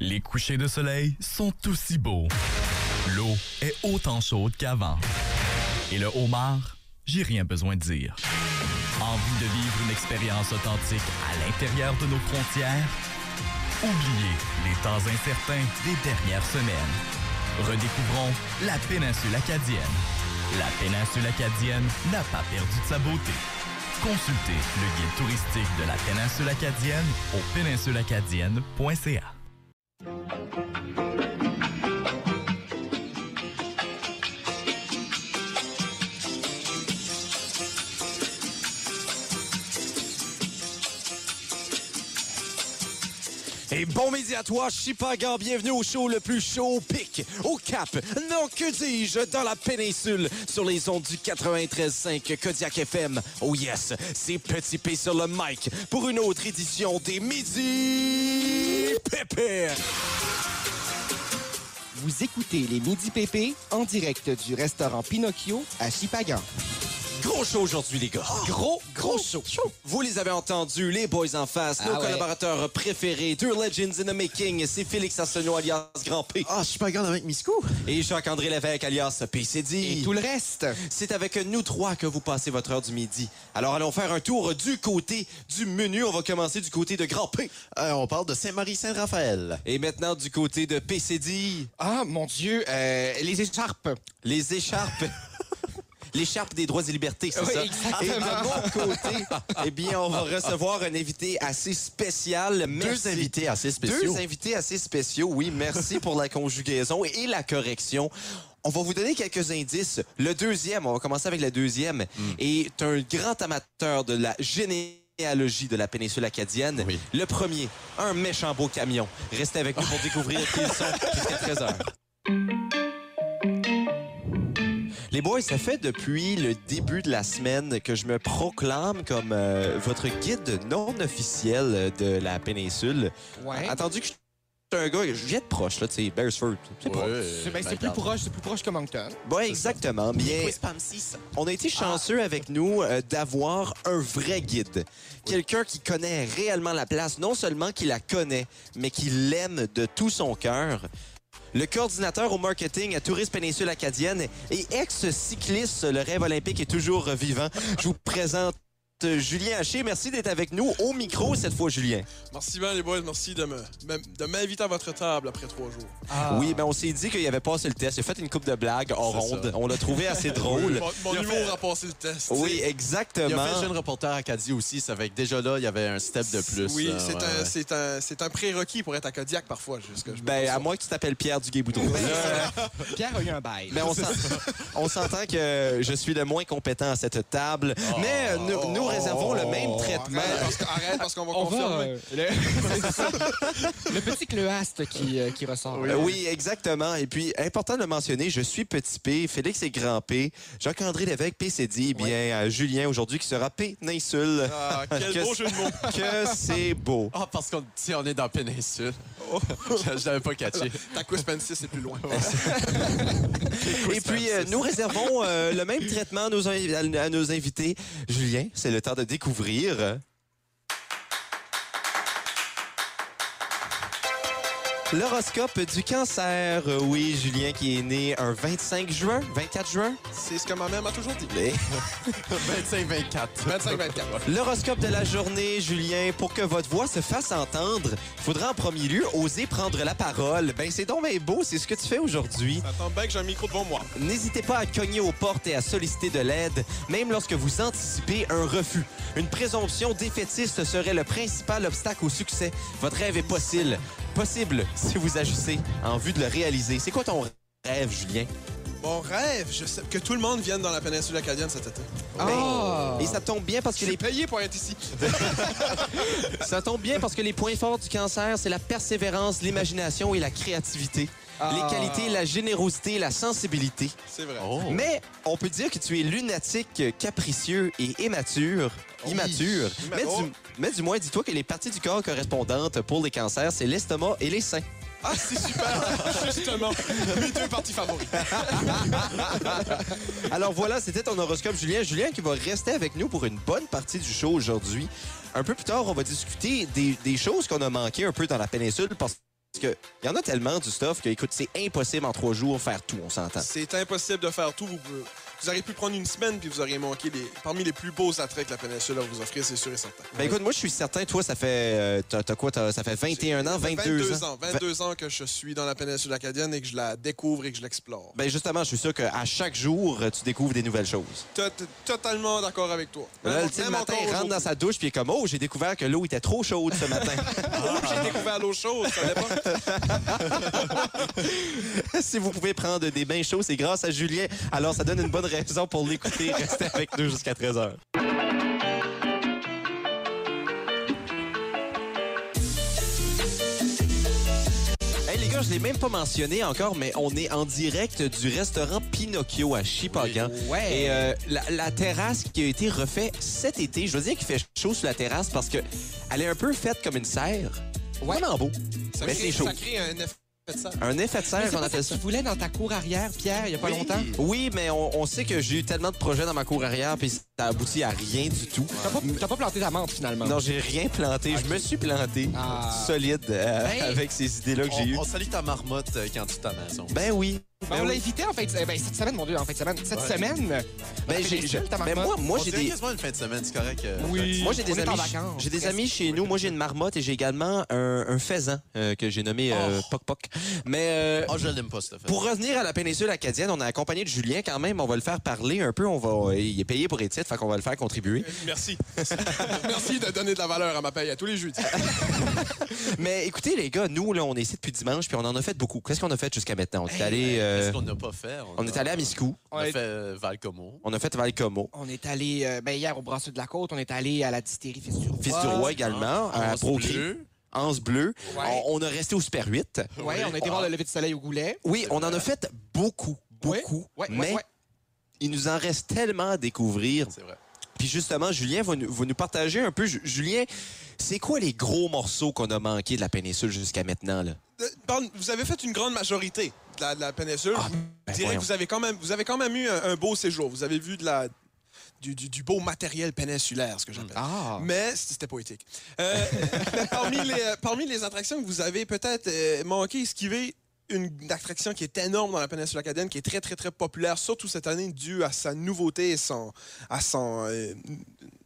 Les couchers de soleil sont aussi beaux. L'eau est autant chaude qu'avant. Et le homard, j'ai rien besoin de dire. Envie de vivre une expérience authentique à l'intérieur de nos frontières? Oubliez les temps incertains des dernières semaines. Redécouvrons la péninsule acadienne. La péninsule acadienne n'a pas perdu de sa beauté. Consultez le guide touristique de la péninsule acadienne au péninsuleacadienne.ca. Thank you. Et bon midi à toi, Chipagan. Bienvenue au show le plus chaud au pic, au cap, non que dis-je, dans la péninsule, sur les ondes du 93.5 Kodiak FM. Oh yes, c'est Petit P sur le mic pour une autre édition des Midi Pépé. Vous écoutez les Midi PP en direct du restaurant Pinocchio à Chipagan. Gros show aujourd'hui, les gars. Gros, gros show. Vous les avez entendus, les boys en face, nos Ah ouais. collaborateurs préférés, deux legends in the making. C'est Félix Arsenault alias Grand P. Ah, je suis pas grande avec Miscou. Et Jacques-André Lévesque alias PCD. Et tout le reste. C'est avec nous trois que vous passez votre heure du midi. Alors allons faire un tour du côté du menu. On va commencer du côté de Grand P. Euh, on parle de Saint-Marie-Saint-Raphaël. Et maintenant du côté de PCD. Ah, mon Dieu, euh, les écharpes. Les écharpes. L'écharpe des droits et libertés, c'est Oui, ça? exactement. Et de mon côté, eh bien, on va recevoir un invité assez spécial. Merci. Deux invités assez spéciaux. Deux invités assez spéciaux, oui. Merci pour la conjugaison et la correction. On va vous donner quelques indices. Le deuxième, on va commencer avec le deuxième, Hmm. est un grand amateur de la généalogie de la péninsule acadienne. Oui. Le premier, un méchant beau camion. Restez avec nous pour découvrir qui ils sont jusqu'à 13 heures. Les boys, ça fait depuis le début de la semaine que je me proclame comme euh, votre guide non officiel de la péninsule. Ouais. Attendu que je suis un gars, je viens de proche, là, tu sais, Beresford. C'est pas. C'est ben, c'est plus proche, c'est plus proche que Moncton. Bon, exactement. Bien, on a été chanceux avec nous euh, d'avoir un vrai guide. Quelqu'un qui connaît réellement la place, non seulement qui la connaît, mais qui l'aime de tout son cœur. Le coordinateur au marketing à Tourisme Péninsule Acadienne et ex-cycliste, le rêve olympique est toujours vivant. Je vous présente Julien Haché. Merci d'être avec nous au micro cette fois, Julien. Merci bien, les boys. Merci de me- me- de m'inviter à votre table après trois jours. Oui, ben on s'est dit qu'il avait passé le test. Il a fait une coupe de blagues en ronde. ça. On l'a trouvé assez drôle. Mon, mon a humour fait- a passé le test. Oui, exactement. Il a fait jeune reporter Acadie aussi, ça fait que déjà là, il y avait un step de plus. Oui, c'est ouais, un, ouais. c'est un, c'est un prérequis pour être à Kodiak parfois. Jusque, je Ben, à ça. moins que tu t'appelles Pierre Duguay-Boudreau. Pierre a eu un bail. Mais on s'en- on s'entend que je suis le moins compétent à cette table. Mais euh, nous, nous réservons le même traitement. Arrête parce, que- arrête parce qu'on va On va. confirmer. euh, le... le petit cleuaste qui, euh, qui ressort. Euh, Oui, exactement. Et puis, important de le mentionner, je suis Petit P, Félix est Grand P, Jacques-André Lévesque, PCD, bien euh, Julien aujourd'hui qui sera Péninsule. Ah, quel Que beau jeu de mots. Que c'est beau. Ah, parce qu'on si on est dans Péninsule. je je l'avais pas catché. Ta Quispensy, c'est plus loin. Et puis, euh, nous réservons euh, le même traitement à nos, à nos invités. Julien, c'est le temps de découvrir. L'horoscope du cancer. Oui, Julien qui est né un 25 juin, 24 juin. C'est ce que ma mère m'a toujours dit. Mais 25-24. 25-24. L'horoscope de la journée, Julien, pour que votre voix se fasse entendre, il faudra en premier lieu oser prendre la parole. Ben, c'est donc bien beau, c'est ce que tu fais aujourd'hui. Ça tombe bien que j'ai un micro devant moi. N'hésitez pas à cogner aux portes et à solliciter de l'aide, même lorsque vous anticipez un refus. Une présomption défaitiste serait le principal obstacle au succès. Votre rêve est possible. Possible si vous agissez en vue de le réaliser. C'est quoi ton rêve, Julien? Mon rêve, je sais que tout le monde vienne dans la péninsule acadienne cet été. Ah! Et ça tombe bien parce Je que suis les payé pour être ici. Ça tombe bien parce que les points forts du cancer, c'est la persévérance, l'imagination et la créativité. Ah. Les qualités, la générosité, la sensibilité. C'est vrai. Oh. Mais on peut dire que tu es lunatique, capricieux et immature. Immature. Mais, oh. du, mais du moins, dis-toi que les parties du corps correspondantes pour les cancers, c'est l'estomac et les seins. Ah, c'est super! Justement, mes deux parties favoris. Alors voilà, c'était ton horoscope, Julien. Julien qui va rester avec nous pour une bonne partie du show aujourd'hui. Un peu plus tard, on va discuter des, des choses qu'on a manquées un peu dans la péninsule parce que il y en a tellement du stuff que, écoute, c'est impossible en trois jours faire tout, on s'entend. C'est impossible de faire tout. Vous, pouvez- vous auriez pu prendre une semaine puis vous auriez manqué les, parmi les plus beaux attraits que la péninsule a vous offrir, c'est sûr et certain. Ben écoute, moi, je suis certain, toi, ça fait. euh, T'as t'as quoi? t'as- Ça fait 21 ans, 22, ans? 22 ans que je suis dans la péninsule acadienne et que je la découvre et que je l'explore. Ben justement, je suis sûr qu'à chaque jour, tu découvres des nouvelles choses. Tot- Totalement d'accord avec toi. Là, le matin, il rentre dans sa douche, puis il est comme, oh, j'ai découvert que l'eau était trop chaude ce matin. Oh, J'ai découvert l'eau chaude, ça si vous pouvez prendre des bains chauds, c'est grâce à Julien. Alors, ça donne une bonne raison pour l'écouter. Restez avec nous jusqu'à 13h. Hey les gars, je l'ai même pas mentionné encore, mais on est en direct du restaurant Pinocchio à Chipagan. Ouais. Et euh, la, la terrasse qui a été refaite cet été, je veux dire qu'il fait chaud sur la terrasse parce que elle est un peu faite comme une serre. Ouais. Vraiment beau. Ça Mais c'est chaud. ça crée un effet. Un effet de serre, on appelle ça tu voulais dans ta cour arrière, Pierre, il y a pas longtemps? Oui, mais on, on sait que j'ai eu tellement de projets dans ma cour arrière, puis ça aboutit à rien du tout. T'as pas, t'as pas planté ta menthe, finalement. Non, j'ai rien planté. Je me suis planté Ah. solide euh, Ben. avec ces idées-là que j'ai eues. On, salue ta marmotte euh, quand tu ta maison. Ben oui. Ben, Ben on l'a invité en fait, ben, cette semaine, mon Dieu, en fait, semaine. Cette Ouais. semaine. Ben, j'ai, j'ai- ben moi, moi j'ai des, quasiment une fin de semaine, c'est correct. euh, Oui. moi j'ai des amis, vacances. j'ai des amis chez nous. Moi j'ai une marmotte et j'ai également un, un faisan euh, que j'ai nommé euh, Poc Poc. Mais euh, Oh, je l'aime pas, cette pour revenir à la péninsule acadienne, on a accompagné de Julien quand même. On va le faire parler un peu. On va, il est payé pour les titres, fait qu'on va le faire contribuer. Merci. Merci de donner de la valeur à ma paye à tous les jeudis. Mais écoutez les gars, nous là, on est ici depuis dimanche puis on en a fait beaucoup. Qu'est-ce qu'on a fait jusqu'à maintenant? On est allé, euh, Qu'est-ce qu'on n'a pas fait? on est allé à Miscou. On On a est- fait euh, Valcomo. On a fait Valcomo. On est allé, euh, ben, hier, au Brasseux de la Côte, on est allé à la distillerie Fils du Roi. Fils du roi également, à Bleue. Anse Bleu. Ouais. On, on a resté au Super 8. Ouais, on a été voir le lever du soleil au Goulet. Oui, on en a fait beaucoup, beaucoup. Ouais, ouais, mais ouais. il nous en reste tellement à découvrir. C'est vrai. Puis justement, Julien va nous, va nous partager un peu. Ju- Julien, c'est quoi les gros morceaux qu'on a manqués de la péninsule jusqu'à maintenant? Là? Vous avez fait une grande majorité de la, de la péninsule. Ah, je ben dirais voyons. que vous avez quand même, vous avez quand même eu un, un beau séjour. Vous avez vu de la, du, du- du beau matériel péninsulaire, ce que j'appelle. Ah. Mais c'était poétique. Euh, mais parmi, les, euh, parmi les attractions que vous avez peut-être euh, manqué, esquivé, une attraction qui est énorme dans la péninsule acadienne, qui est très, très, très populaire, surtout cette année, due à sa nouveauté et son, à son, euh,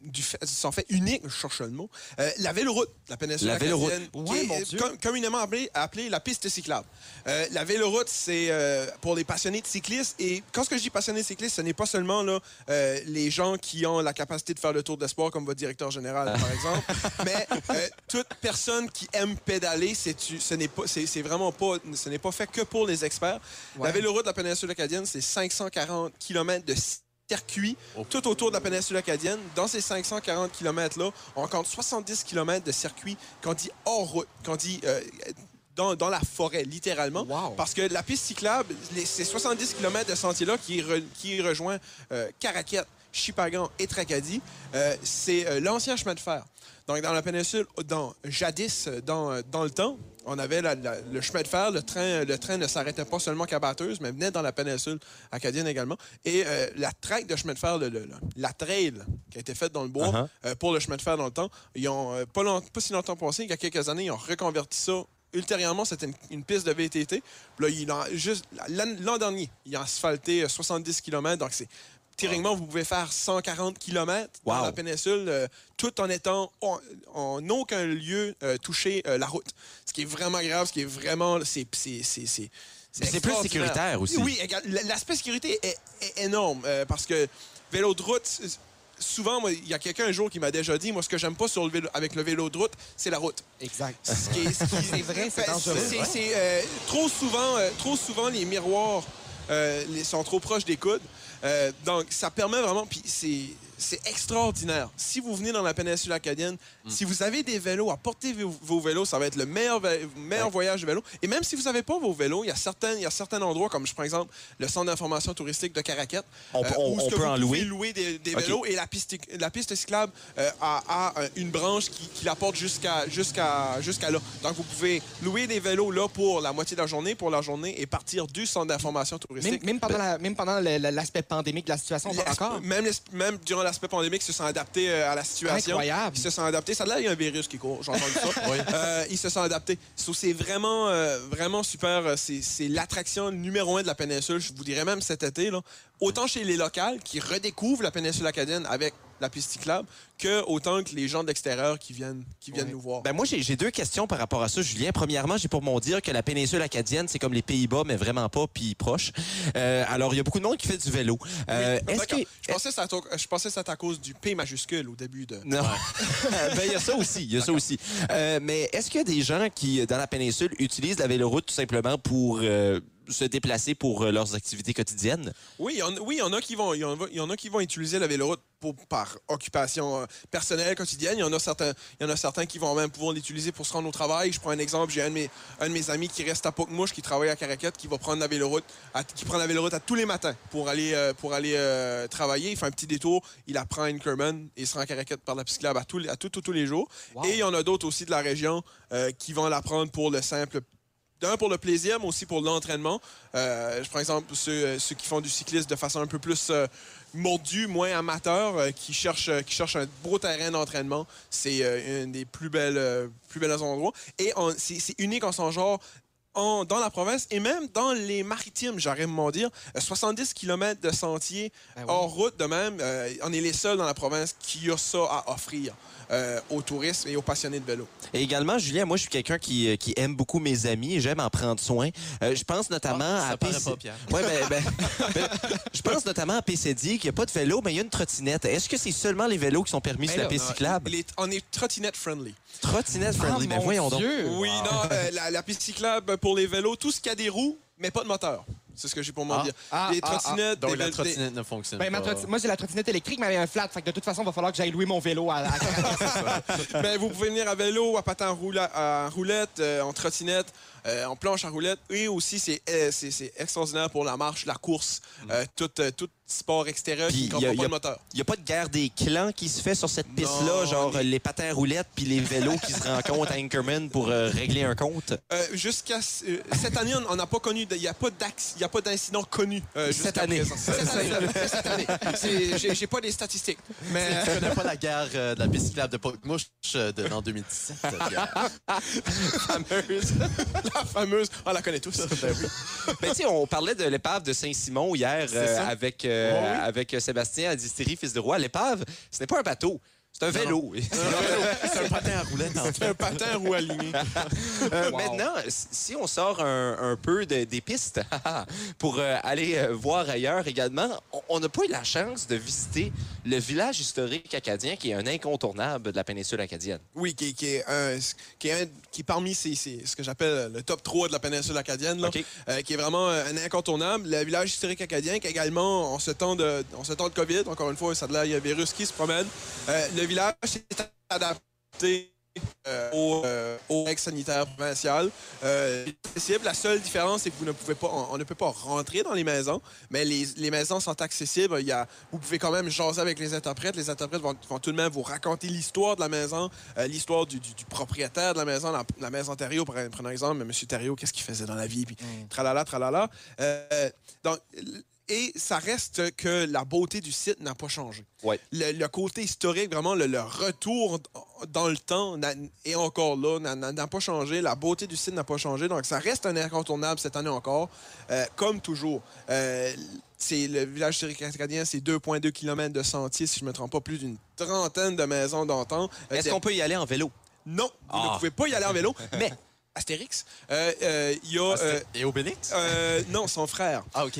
du fait, son fait unique, je cherche le mot, euh, la véloroute de la péninsule La véloroute. acadienne, qui est mon euh, Dieu. com- communément appelée, appelée la piste cyclable. Euh, la véloroute, c'est euh, pour les passionnés de cyclistes. Et quand je dis passionnés de cyclistes, ce n'est pas seulement là, euh, les gens qui ont la capacité de faire le tour de l'espoir, comme votre directeur général, par exemple, mais euh, toute personne qui aime pédaler, c'est tu- ce n'est pas, c'est vraiment pas, ce n'est pas fait que pour les experts. Ouais. La véloroute de la péninsule acadienne, c'est 540 km de circuit tout autour de la péninsule acadienne. Dans ces 540 km-là, on compte 70 km de circuit qu'on dit hors route, qu'on dit euh, dans, dans la forêt, littéralement. Wow. Parce que la piste cyclable, les- ces 70 km de sentier-là qui, re- qui rejoint euh, Caraquette, Chipagan et Tracadie, euh, c'est euh, l'ancien chemin de fer. Donc, dans la péninsule, dans, jadis, dans, dans le temps, on avait la- la- le chemin de fer. Le train, le train ne s'arrêtait pas seulement qu'à Bathurst, mais venait dans la péninsule acadienne également. Et euh, la traque de chemin de fer, le- le- le- la trail qui a été faite dans le bois Uh-huh. euh, pour le chemin de fer dans le temps, ils ont, euh, pas, long- pas si longtemps passé, il y a quelques années, ils ont reconverti ça. Ultérieurement, c'était une, une piste de VTT. Puis Là, l'an dernier, ils ont asphalté euh, 70 km. Donc, c'est théoriquement, vous pouvez faire 140 km dans Wow. la péninsule, euh, tout en étant en, en aucun lieu euh, touché euh, la route. Ce qui est vraiment grave, ce qui est vraiment... C'est c'est- c'est- c'est- c'est plus sécuritaire aussi. Oui, l'aspect sécurité est, est énorme parce que vélo de route, c'est- souvent, moi, il y a quelqu'un un jour qui m'a déjà dit, moi, ce que j'aime pas sur le vélo, avec le vélo de route, c'est la route. Exact. Ce qui est- ce C'est vrai, c'est Ben, dangereux. c'est- c'est, trop, souvent, trop souvent, les miroirs euh, les- sont trop proches des coudes. Euh, donc, ça permet vraiment... Puis c'est... C'est extraordinaire. Si vous venez dans la péninsule acadienne, Mm. si vous avez des vélos, apportez vos, vos vélos. Ça va être le meilleur, vé- meilleur Ouais. voyage de vélo. Et même si vous n'avez pas vos vélos, il y, a certains, il y a certains endroits, comme je prends exemple le centre d'information touristique de Caraquette, On, euh, on- où on peut vous en pouvez louer? louer des, vélos et la piste, la piste cyclable euh, a, a, euh, une branche qui, qui la porte jusqu'à jusqu'à jusqu'à là. Donc, vous pouvez louer des vélos là pour la moitié de la journée, pour la journée, et partir du centre d'information touristique. même pendant, même l'aspect pandémique de la situation, encore? Même durant la l'aspect pandémique, ils se sont adaptés euh, à la situation. Incroyable. Ils se sont adaptés. Ça là, il y a un virus qui court. J'ai entendu ça. Euh, ils se sont adaptés. So, c'est vraiment, euh, vraiment super. C'est, c'est l'attraction numéro un de la péninsule. Je vous dirais même cet été. Là. Autant chez les locales qui redécouvrent la péninsule acadienne avec la piste cyclable, que autant que les gens de l'extérieur qui viennent, qui viennent nous voir. Ben moi, j'ai deux questions par rapport à ça, Julien. Premièrement, j'ai pour mon dire que la péninsule acadienne, c'est comme les Pays-Bas, mais vraiment pas, puis proche. Euh, alors, il y a beaucoup de monde qui fait du vélo. Euh, Oui, Est-ce que... je, pensais que à- c'était à cause du P majuscule au début de. Non. ben, il y a ça aussi. Il y a ça aussi. Euh, mais est-ce qu'il y a des gens qui, dans la péninsule, utilisent la véloroute tout simplement pour euh, se déplacer pour euh, leurs activités quotidiennes? Oui, il y en, oui, y en a qui vont, il y en, a- il y en a qui vont utiliser la véloroute pour, par occupation euh, personnelle quotidienne. Il y en a certains, il y en a certains qui vont même pouvoir l'utiliser pour se rendre au travail. Je prends un exemple. J'ai un de mes, un de mes amis qui reste à Pocmouche, qui travaille à Caraquette, qui va prendre la véloroute, à- qui prend la véloroute à tous les matins pour aller, euh, pour aller euh, travailler. Il fait un petit détour. Il apprend à Inkerman et il se rend à Caraquette par la cyclable à tous, les- à tous, tous, tous les jours. Wow. Et il y en a d'autres aussi de la région euh, qui vont l'apprendre pour le simple d'un pour le plaisir, mais aussi pour l'entraînement. Euh, je prends exemple ceux, euh, ceux qui font du cyclisme de façon un peu plus euh, mordue, moins amateur, euh, qui, cherchent, qui cherchent un beau terrain d'entraînement. C'est un des plus belles, plus belles endroits. Et c'est unique en son genre. en- dans la province et même dans les maritimes, j'arrive à m'en dire. Euh, 70 km de sentiers Ben oui. hors route de même. on est les seuls dans la province qui a ça à offrir euh, aux touristes et aux passionnés de vélo. Et également, Julien, moi, je suis quelqu'un qui, euh, qui aime beaucoup mes amis et j'aime en prendre soin. Euh, je pense notamment Ah, ça à paraît PC pas, Pierre. Ouais, ben, ben, ben, je pense notamment à PCD, qu'il n'y a pas de vélo, mais il y a une trottinette. Est-ce que c'est seulement les vélos qui sont permis sur Ben la là, piste cyclable? On est trottinette friendly. Trottinette friendly, Ah, mais mon voyons donc. Dieu! Oui, non, euh, la, la piste cyclable pour les vélos, tout ce qui a des roues, mais pas de moteur. C'est ce que j'ai pour m'en Ah. dire. Ah, les ah, ah. trottinettes, Donc des la trottinette ne fonctionne Ben, pas. Moi, j'ai la trottinette électrique, mais elle un flat. Fait que de toute façon, il va falloir que j'aille louer mon vélo à, Ben, vous pouvez venir à vélo, à patin à roulette, euh, en trottinette, euh, en planche à roulette. Et aussi, c'est euh, c'est- c'est extraordinaire pour la marche, la course, euh, tout, euh, tout sport extérieur Puis, qui ne comprend pas le moteur. Il n'y a pas de guerre des clans qui se fait sur cette piste-là, genre les- les patins à roulettes puis les vélos qui se rencontrent à Inkerman pour euh, régler un compte? Euh, jusqu'à euh, cette année, on n'a pas connu, il n'y a pas d'incident connu Cette année. Cette année. Cette année. C'est- J'ai pas des statistiques. Mais Je connais pas la guerre de la piste cyclable de Pocmouche de, en 2017. Pierre. Fameuse. la fameuse, on la connaît tous. Mais tu sais, on parlait de l'épave de Saint-Simon hier avec, euh, Oh oui. avec Sébastien à Distillerie Fils de Roi. L'épave, ce n'est pas un bateau. C'est un vélo. C'est un patin à roulettes en C'est un patin à roue aligné. Euh, Wow. Maintenant, si on sort un, un peu de- des pistes pour euh, aller euh, voir ailleurs également, on- n'a pas eu la chance de visiter le village historique acadien qui est un incontournable de la péninsule acadienne. Oui, qui, qui est, un- qui est un- qui est parmi ces, ces- ce que j'appelle le top 3 de la péninsule acadienne, là, qui est vraiment un incontournable. Le village historique acadien, qui également, en ce temps de, en ce temps de COVID, encore une fois, ça de là, il y a un virus qui se promène. Le village s'est adapté euh, aux, euh, règles sanitaires provinciales. Euh, accessible. La seule différence, c'est que vous ne pouvez pas, on, on ne peut pas rentrer dans les maisons, mais les, les maisons sont accessibles. Il y a, vous pouvez quand même jaser avec les interprètes. Les interprètes vont, vont tout de même vous raconter l'histoire de la maison, euh, l'histoire du, du- du propriétaire de la maison, la, la maison Thériault, prenons exemple, M. Thériault, qu'est-ce qu'il faisait dans la vie, puis tralala, tralala. Euh, donc, et ça reste que la beauté du site n'a pas changé. Ouais. Le, le côté historique, vraiment, le, le retour dans le temps est encore là, n'a- pas changé. La beauté du site n'a pas changé. Donc, ça reste un incontournable cette année encore, euh, comme toujours. Euh, c'est le village historique acadien, c'est 2,2 km de sentiers, si je ne me trompe pas, plus d'une trentaine de maisons d'antan. Euh, Est-ce qu'on peut y aller en vélo? Non, vous Ah. ne pouvez pas y aller en vélo, mais Astérix, euh, euh, il y a... euh, Et Obélix? non, son frère. Ah, OK.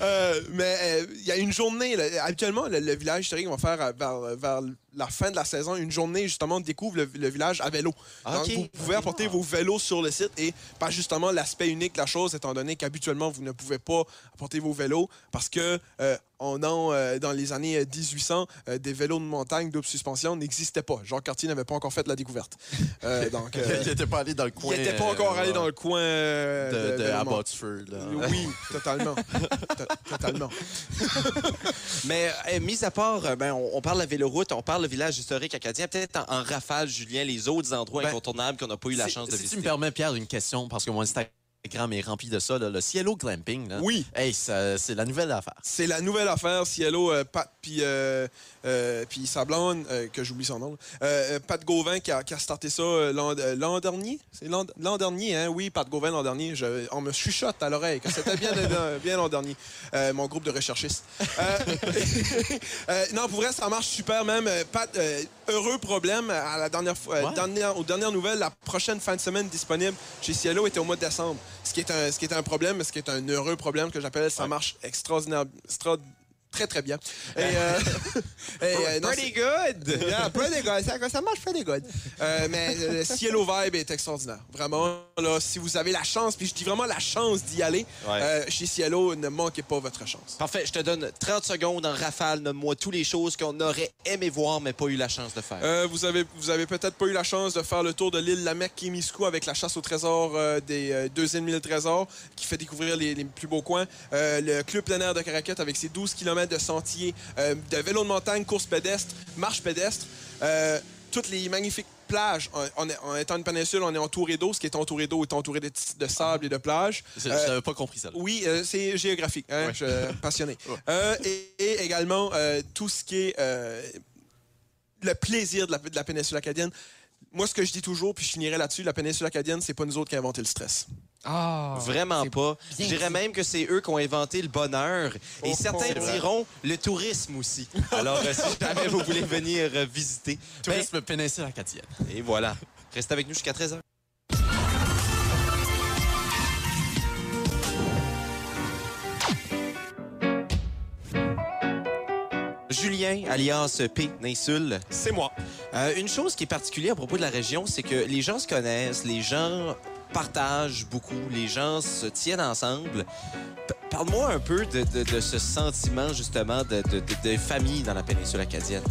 Euh, mais euh, il y a une journée, là, habituellement, le, le village historique va faire euh, vers, vers la fin de la saison une journée, justement, découvre le, le village à vélo. Ah, Donc, vous pouvez apporter vos vélos sur le site et pas justement l'aspect unique de la chose, étant donné qu'habituellement, vous ne pouvez pas apporter vos vélos parce que euh, on euh, dans les années 1800, euh, des vélos de montagne double suspension n'existaient pas. Jean Cartier n'avait pas encore fait la découverte. Euh, donc, il n'était pas allé dans le coin. il n'était pas encore allé dans le coin de, de, de- de- Abbotsford. là. oui, totalement. To- totalement. Mais euh, mis à part, euh, ben, on, on parle de la véloroute, on parle le village historique acadien, peut-être en, en rafale, Julien, les autres endroits Ben, incontournables qu'on n'a pas eu la chance de si tu visiter. me permets, Pierre, une question, parce que c'est Instagram est rempli de ça, là, le Cielo Glamping. Là. Oui. Hey, c'est la nouvelle affaire. C'est la nouvelle affaire, Cielo, euh, Pat, puis euh, euh, puis sa blonde, euh, que j'oublie son nom. Euh, Pat Gauvin qui a, qui a starté ça l'an dernier? C'est l'an dernier, hein? Oui, Pat Gauvin l'an dernier. Je- on me chuchote à l'oreille que c'était bien, l'an- bien l'an dernier. Mon groupe de recherchistes. Non, pour vrai, ça marche super même. Pat, heureux problème à la dernière Ouais. dernière- aux dernières nouvelles, la prochaine fin de semaine disponible chez Cielo était au mois de décembre. Ce qui est un, ce qui est un problème, mais ce qui est un heureux problème que j'appelle. Ça marche extraordinaire, extra- très très bien. Et, euh, et, euh, non, Pretty good! Yeah, pretty good. Ça, ça marche pretty good. Euh, mais le Cielo Vibe est extraordinaire. Vraiment, là, si vous avez la chance, puis je dis vraiment la chance d'y aller, Ouais. euh, chez Cielo, ne manquez pas votre chance. Parfait, je te donne 30 secondes en rafale. Nomme-moi toutes les choses qu'on aurait aimé voir, mais pas eu la chance de faire. Euh, vous avez, vous avez peut-être pas eu la chance de faire le tour de l'île Lamec Kimiskou avec la chasse au trésor des euh, deuxième mille trésors qui fait découvrir les, les plus beaux coins. Le club plein air de Caracat avec ses 12 km de sentiers, euh, de vélo de montagne, course pédestre, marche pédestre. Euh, toutes les magnifiques plages. En étant une péninsule, on est entouré d'eau. Ce qui est entouré d'eau est entouré de, de sable et de plages. Je Euh, n'avais pas compris ça. là. oui, euh, c'est géographique. Hein, je- passionné. Euh, et, et également, tout ce qui est le plaisir de la, de la péninsule acadienne. Moi, ce que je dis toujours, puis je finirai là-dessus, la péninsule acadienne, c'est pas nous autres qui avons inventé le stress. Ah, Vraiment pas. Je dirais même que c'est eux qui ont inventé le bonheur. Et Oh, certains c'est vrai. diront le tourisme aussi. Alors, euh, si jamais vous voulez venir euh, visiter, ben, Tourisme péninsule acadienne. et voilà. Restez avec nous jusqu'à 13h. Julien, alias P. Ninsul. C'est moi. Euh, une chose qui est particulière à propos de la région, c'est que les gens se connaissent, les gens partagent beaucoup, les gens se tiennent ensemble. Parle-moi un peu de, de- de ce sentiment, justement, de, de- de- de famille dans la péninsule acadienne.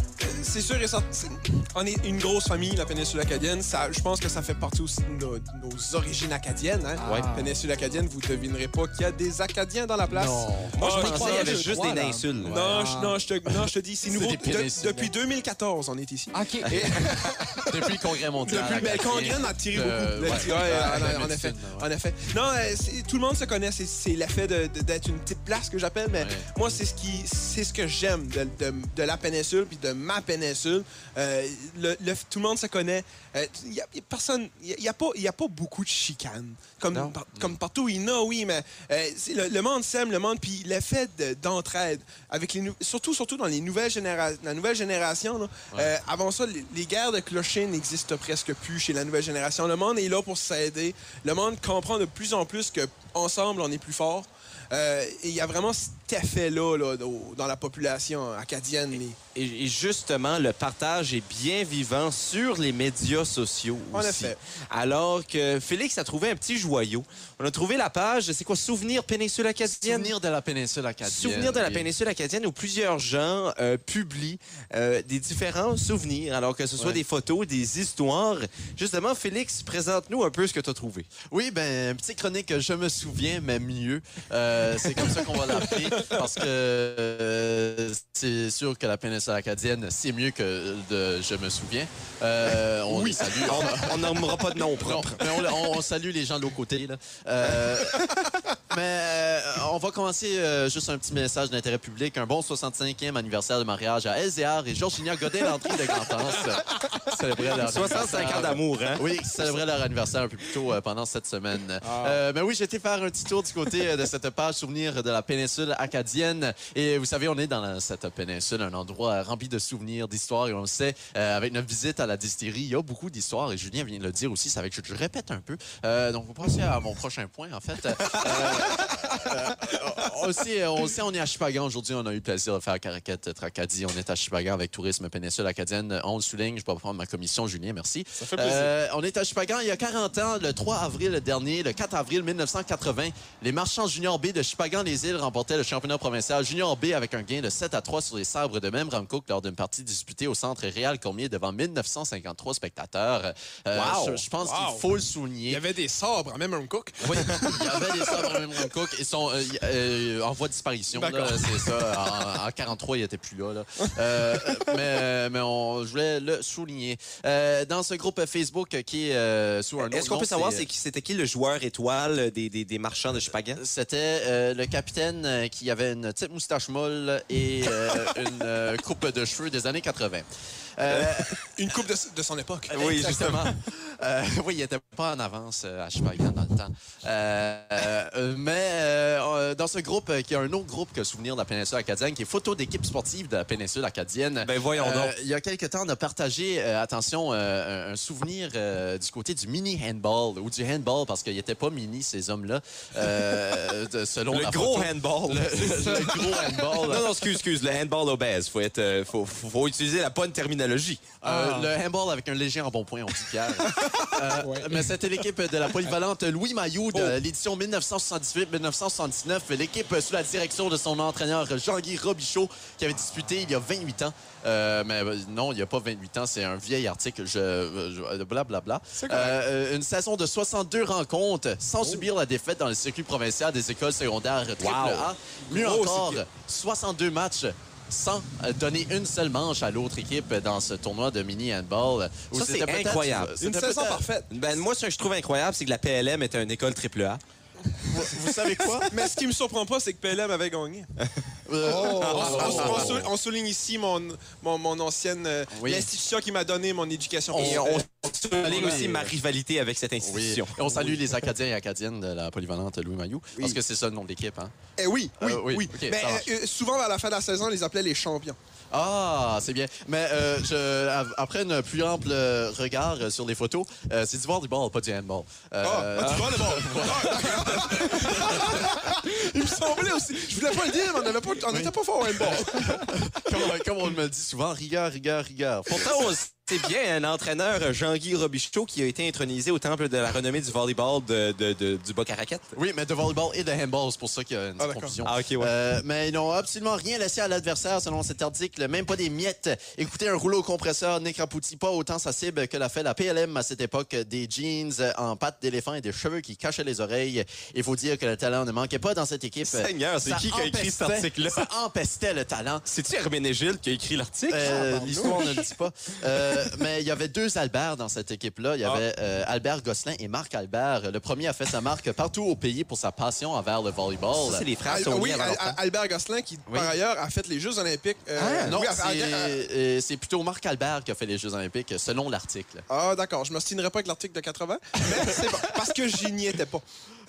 C'est sûr et certain. c'est- On est une grosse famille, la péninsule acadienne. Ça, je pense que ça fait partie aussi de nos, de nos origines acadiennes. Hein? Ouais. Péninsule acadienne, vous devinerez pas qu'il y a des Acadiens dans la place. Non. Moi, Ah, je pensais qu'il y avait juste crois, des ninsules. Non, je, non, je te, non, je te dis, c'est nouveau. depuis 2014, on est ici. OK. Depuis le congrès mondial. Depuis, le congrès en a tiré Euh, beaucoup. ouais. En- effet. En effet. Non, euh, tout le monde se connaît. C'est- l'effet d'être une petite place que j'appelle. Mais Ouais. moi, c'est ce qui, c'est ce que j'aime de, de- de la péninsule puis de ma péninsule. Euh, le- le- tout le monde se connaît. Il n'y a, y a personne. Il y a, pas, y a pas beaucoup de chicanes. Comme, par- comme partout, il y en a, oui, mais euh, le, le monde s'aime, le monde. Puis l'effet de- d'entraide, avec les surtout, surtout dans les nouvelles généra- la nouvelle génération. là, euh, avant ça, les, les guerres de clochers n'existent presque plus chez la nouvelle génération. Le monde est là pour s'aider. Le monde comprend de plus en plus que ensemble on est plus fort. Euh, il y a vraiment effet-là là, dans la population acadienne. Et, et justement, le partage est bien vivant sur les médias sociaux En aussi. effet. Alors que Félix a trouvé un petit joyau. On a trouvé la page, c'est quoi, Souvenir Péninsule Acadienne? Souvenir de la péninsule acadienne. Souvenir de la péninsule acadienne où plusieurs gens euh, publient euh, des différents souvenirs, alors que ce soit Ouais. des photos, des histoires. Justement, Félix, présente-nous un peu ce que tu as trouvé. Oui, ben, petite chronique, je me souviens, mais mieux. Euh, c'est comme ça qu'on va l'appeler, parce que euh, c'est sûr que la péninsule acadienne, c'est mieux que de je me souviens. Euh, on salue. On pas de nom Non, propre. mais on, on- on salue les gens de l'autre côté. Là. Euh, mais euh, on va commencer euh, juste un petit message d'intérêt public. Un bon 65e anniversaire de mariage à Elzéar et Georgina Godin-Landry de Grandance. Célébraient leur 65 ans d'amour, hein? Oui, qui célébraient leur anniversaire un peu plus tôt euh, pendant cette semaine. Euh, mais oui, j'ai été faire un petit tour du côté euh, de cette page souvenir de la péninsule acadienne. Et vous savez, on est dans la- cette péninsule, un endroit rempli de souvenirs, d'histoires. Et on le sait, euh, avec notre visite à la distillerie, il y a beaucoup d'histoires. Et Julien vient de le dire aussi, ça que je, je répète un peu. Euh, donc, vous passez à mon prochain point, en fait. Euh, euh, aussi, euh, on le sait, on est à Chipagan. Aujourd'hui, on a eu le plaisir de faire Caraquette, Tracadie. On est à Chipagan avec Tourisme Péninsule Acadienne. On le souligne. Je vais prendre ma commission, Julien. Merci. Ça fait plaisir. Euh, on est à Chipagan il y a 40 ans, le 3 avril dernier, le 4 avril 1980. Les marchands Junior B de Chipagan-les-Îles remportaient le championnat provincial Junior B avec un gain de 7 à 3 sur les sabres de Memramcook lors d'une partie disputée au centre Réal Cormier devant 1953 spectateurs. Euh, Wow! Je, je pense Wow! qu'il faut le Il souligner. y avait des sabres, même un cook. Oui, il y avait des sabres à Cameron Cook, ils sont euh, euh, en voie de disparition. C'est ça. En, en 43, il n'était plus là. là. Euh, mais mais on, je voulais le souligner. Euh, dans ce groupe Facebook qui est sous un Est-ce qu'on peut savoir c'était qui le joueur étoile des, des, des marchands de Chupagan? C'était le capitaine qui avait une petite moustache molle et une coupe de cheveux des années 80. Euh, Une coupe de, de son époque. Oui, Exactement. Euh, oui, il n'était pas en avance euh, à Chupagan dans le temps. Euh, euh, mais euh, euh, dans ce groupe, euh, qui est un autre groupe que Souvenir de la péninsule acadienne, qui est photo d'équipe sportive de la péninsule acadienne. Ben voyons euh, donc. il y a quelques temps, on a partagé, euh, attention, euh, un, souvenir euh, du côté du mini handball ou du handball parce qu'il n'était pas mini ces hommes-là, euh, selon Le la gros photo. handball. Le, le gros handball. Non, non, excuse, excuse, le handball obèse. Faut, être, euh, faut, faut, faut utiliser la bonne terminologie. Euh, Le handball avec un léger embonpoint, on dit Pierre. Euh, Mais c'était l'équipe de la polyvalente Louis Maillot de l'édition 1978-1979. L'équipe sous la direction de son entraîneur Jean-Guy Robichaud qui avait disputé il y a 28 ans. Euh, mais euh, non, il n'y a pas 28 ans, c'est un vieil article. Je, blablabla. Correct. Euh, une saison de 62 rencontres sans subir la défaite dans le circuit provincial des écoles secondaires triple A. Mieux Gros, encore, c'est bien. 62 matchs sans euh, donner une seule manche à l'autre équipe dans ce tournoi de mini handball. où Ça, c'était c'est incroyable. Une c'était saison parfaite. Ben, moi, ce que je trouve incroyable, c'est que la PLM était une école triple A. Vous, vous savez quoi? Mais ce qui me surprend pas, c'est que PLM avait gagné. Euh, On, on- on sou- on souligne ici mon, mon, mon ancienne... euh, Oui. L'institution qui m'a donné mon éducation. Et on souligne aussi ma rivalité avec cette Oui. institution. Et on salue les Acadiens et Acadiennes de la polyvalente Louis Maillot, parce que c'est ça le nom de l'équipe. Hein? Eh oui, oui, Euh, oui, Mais euh, souvent, à la fin de la saison, on les appelait les champions. Ah, c'est bien. Mais euh, je, après un plus ample euh, regard euh, sur les photos, euh, c'est du volleyball, pas du handball. Euh, Ah, le bon. Il me semblait aussi. Je voulais pas le dire, mais on n'avait pas- n'était pas fort au handball. comme, comme on me le dit souvent, rigueur, rigueur, rigueur. Pourtant, on sait bien un entraîneur, Jean-Guy Robichaud, qui a été intronisé au temple de la renommée du volleyball de, de- de- du Bas-Caracat. Oui, mais de volleyball et de handball, c'est pour ça qu'il y a une Ah, confusion. Ah, ok, ouais. Euh, mais ils n'ont absolument rien laissé à l'adversaire selon cet article, même pas des miettes. Écoutez, un rouleau compresseur n'écrapoutit pas autant sa cible que l'a fait la PLM à cette époque. Des jeans en pattes d'éléphant et des cheveux qui cachaient les oreilles. Il faut dire que le talent ne manquait pas dans cette équipe. Seigneur, c'est qui qui a écrit cet article-là? Ça empestait le talent. C'est-tu Herménégilde qui a écrit l'article? Euh, L'histoire ne le dit pas. Euh, mais il y avait deux Albert dans cette équipe-là. Il y avait Ah. euh, Albert Gosselin et Marc Albert. Le premier a fait sa marque partout au pays pour sa passion envers le volleyball. Ça, c'est les frères Al- oui, Al- Albert Gosselin, qui, Oui. par ailleurs, a fait les Jeux olympiques. euh, non, oui, c'est euh, c'est plutôt Marc Albert qui a fait les Jeux olympiques, selon l'article. Ah, d'accord. Je me stinerai pas avec l'article de 80, mais c'est bon, parce que j'y n'y étais pas.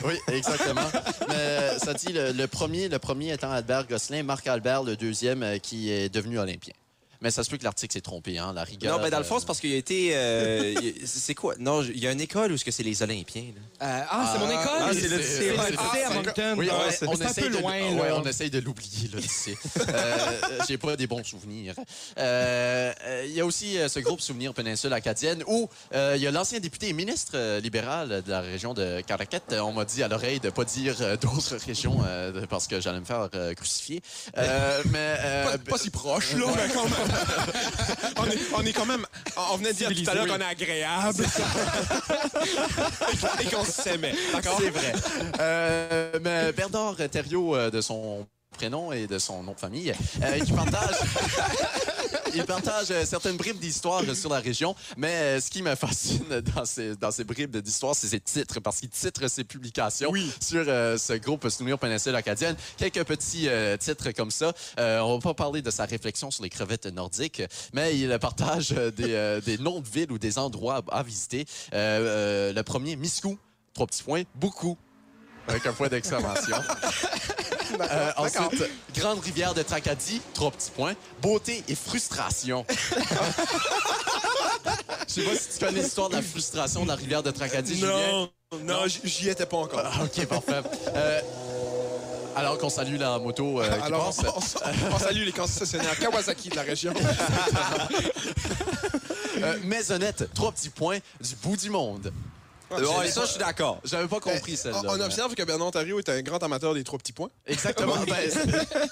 Oui, exactement. Mais ça dit, le, le premier, le premier étant Albert Gosselin, Marc Albert, le deuxième, euh, qui est devenu olympien. Mais ça se peut que l'article s'est trompé, hein, la rigueur. Non, ben dans le fond, euh, c'est parce qu'il a été. euh, c'est quoi? Non, il y a une école où ce que c'est les Olympiens. là? Euh, ah, c'est mon école? ah, c'est à Moncton. Oui, Ah, on, c'est- on c'est un essaye peu de, loin. ouais, là. on essaye de l'oublier, le lycée. Euh, J'ai pas des bons souvenirs. Euh, euh, Il y a aussi euh, ce groupe Souvenir Péninsule Acadienne où euh, il y a l'ancien député et ministre euh, libéral de la région de Caracat. Euh, On m'a dit à l'oreille de pas dire euh, d'autres régions euh, parce que j'allais me faire euh, crucifier. Euh, mais euh, Pas, pas si proche, là, mais quand même. on, est, on est quand même. On venait de dire tout à l'heure Oui. qu'on est agréable. Et qu'on s'aimait. D'accord? C'est vrai. Euh, mais Bernard Thériault, euh, de son prénom et de son nom de famille, euh, qui partage, il partage euh, certaines bribes d'histoire euh, sur la région. Mais euh, ce qui me fascine dans ces, dans ces bribes d'histoire, c'est ses titres, parce qu'il titre ses publications sur ce groupe Souvenir Péninsule Acadienne. Quelques petits titres comme ça. On va pas parler de sa réflexion sur les crevettes nordiques, mais il partage des, des noms de villes ou des endroits à, à visiter. Le premier, Miscou, trois petits points, beaucoup, avec un point d'exclamation. Euh, ensuite, Grande Rivière de Tracadie, trois petits points. Beauté et frustration. Je sais pas si tu connais l'histoire de la frustration de la rivière de Tracadie, Julien. Non, non, j'y étais pas encore. Ah, OK, parfait. Euh, alors qu'on salue la moto euh, qui Alors, passe. on, on salue les concessionnaires Kawasaki de la région. Euh, Maisonnette, trois petits points du bout du monde. Ouais, ça, je suis d'accord. J'avais pas compris celle-là. On observe que Bernard Ontario est un grand amateur des trois petits points. Exactement. Ben,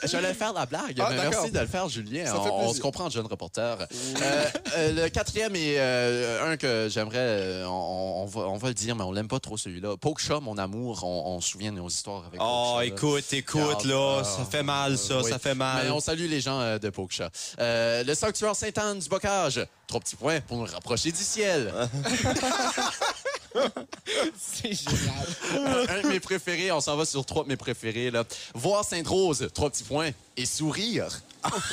J'allais faire la blague. Ah, mais d'accord. merci de le faire, Julien. Ça fait On, on se comprend, jeune reporter. Euh, euh, le quatrième est euh, un que j'aimerais. on, on va, on va le dire, mais on l'aime pas trop celui-là. Poke Shop, mon amour. On, se souvient de nos histoires avec. Oh, là. écoute, écoute, là, ça fait mal, ça, oui. ça fait mal. Mais on salue les gens de Poksha. Euh, le sanctuaire Sainte-Anne du Bocage. Trois petits points pour nous rapprocher du ciel. C'est génial. Un de mes préférés, on s'en va sur trois de mes préférés. Là. Voir Sainte-Rose, trois petits points. Et sourire.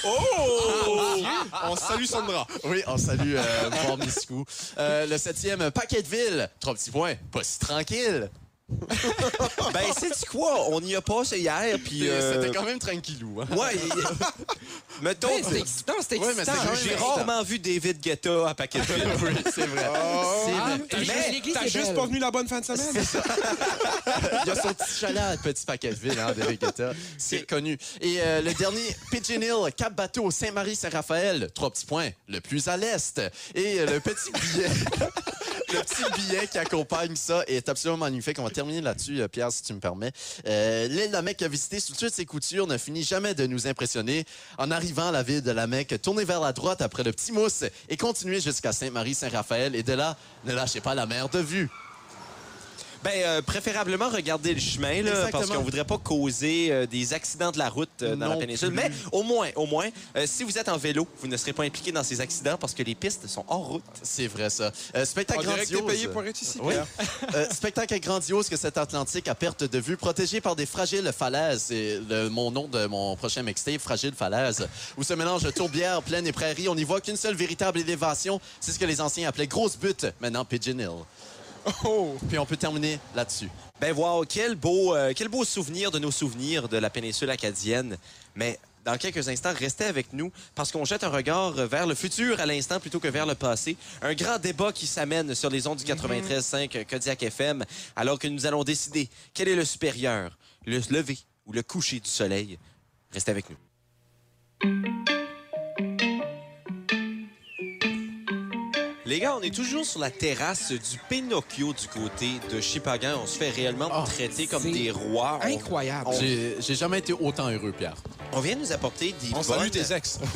Oh! On salue Sandra. Oui, on salue euh, voir Miscou. Euh, le septième, Paquetteville, trois petits points. Pas si tranquille. Ben, c'est quoi? On y a passé hier, puis... euh, C'était quand même tranquillou. Hein? Ouais, mettons, C'était excitant, c'était Ouais, excitant. j'ai rarement vu David Guetta à Paquetteville. oui, c'est vrai. Oh, Ah, Mais T'as juste belle. pas venu la bonne fin de semaine? Il y a son petit chalet à Petit Paquetteville, hein, de Guetta. C'est connu. Et euh, le dernier, Pigeon Hill, Cap Bateau, Saint-Marie-Saint-Raphaël. Trois petits points. Le plus à l'est. Et euh, le petit billet. Le petit billet qui accompagne ça est absolument magnifique. On va terminer là-dessus, euh, Pierre, si tu me permets. Euh, L'île de la Mecque a visité sous toutes ses coutures ne finit jamais de nous impressionner. En arrivant à la ville de la Mecque, tournez vers la droite après le petit mousse et continuez jusqu'à Saint-Marie-Saint-Raphaël. Et de là, ne lâchez pas la mer de vue. Ben, euh, préférablement regarder le chemin, là, parce qu'on voudrait pas causer euh, des accidents de la route euh, dans la péninsule. plus. Mais au moins, au moins, euh, si vous êtes en vélo, vous ne serez pas impliqué dans ces accidents parce que les pistes sont hors route. C'est vrai, ça. Euh, spectacle On grandiose. payé pour être ici, Oui. Euh, spectacle grandiose que cet Atlantique à perte de vue, protégé par des fragiles falaises. C'est le- mon nom de mon prochain mixtape, Fragile Falaise, où se mélange tourbière, plaine et prairie. On n'y voit qu'une seule véritable élévation. C'est ce que les anciens appelaient grosse butte, maintenant Pigeon Hill. Oh! Puis on peut terminer là-dessus. Ben, wow, quel beau, euh, quel beau souvenir de nos souvenirs de la péninsule acadienne. Mais dans quelques instants, restez avec nous parce qu'on jette un regard vers le futur à l'instant plutôt que vers le passé. Un grand débat qui s'amène sur les ondes du 93.5 Kodiak FM alors que nous allons décider quel est le supérieur, le lever ou le coucher du soleil. Restez avec nous. Les gars, on est toujours sur la terrasse du Pinocchio du côté de Chipagan. On se fait réellement Oh, traiter comme des rois. Incroyable. On- J'ai jamais été autant heureux, Pierre. On vient nous apporter des On bonnes... salue tes ex.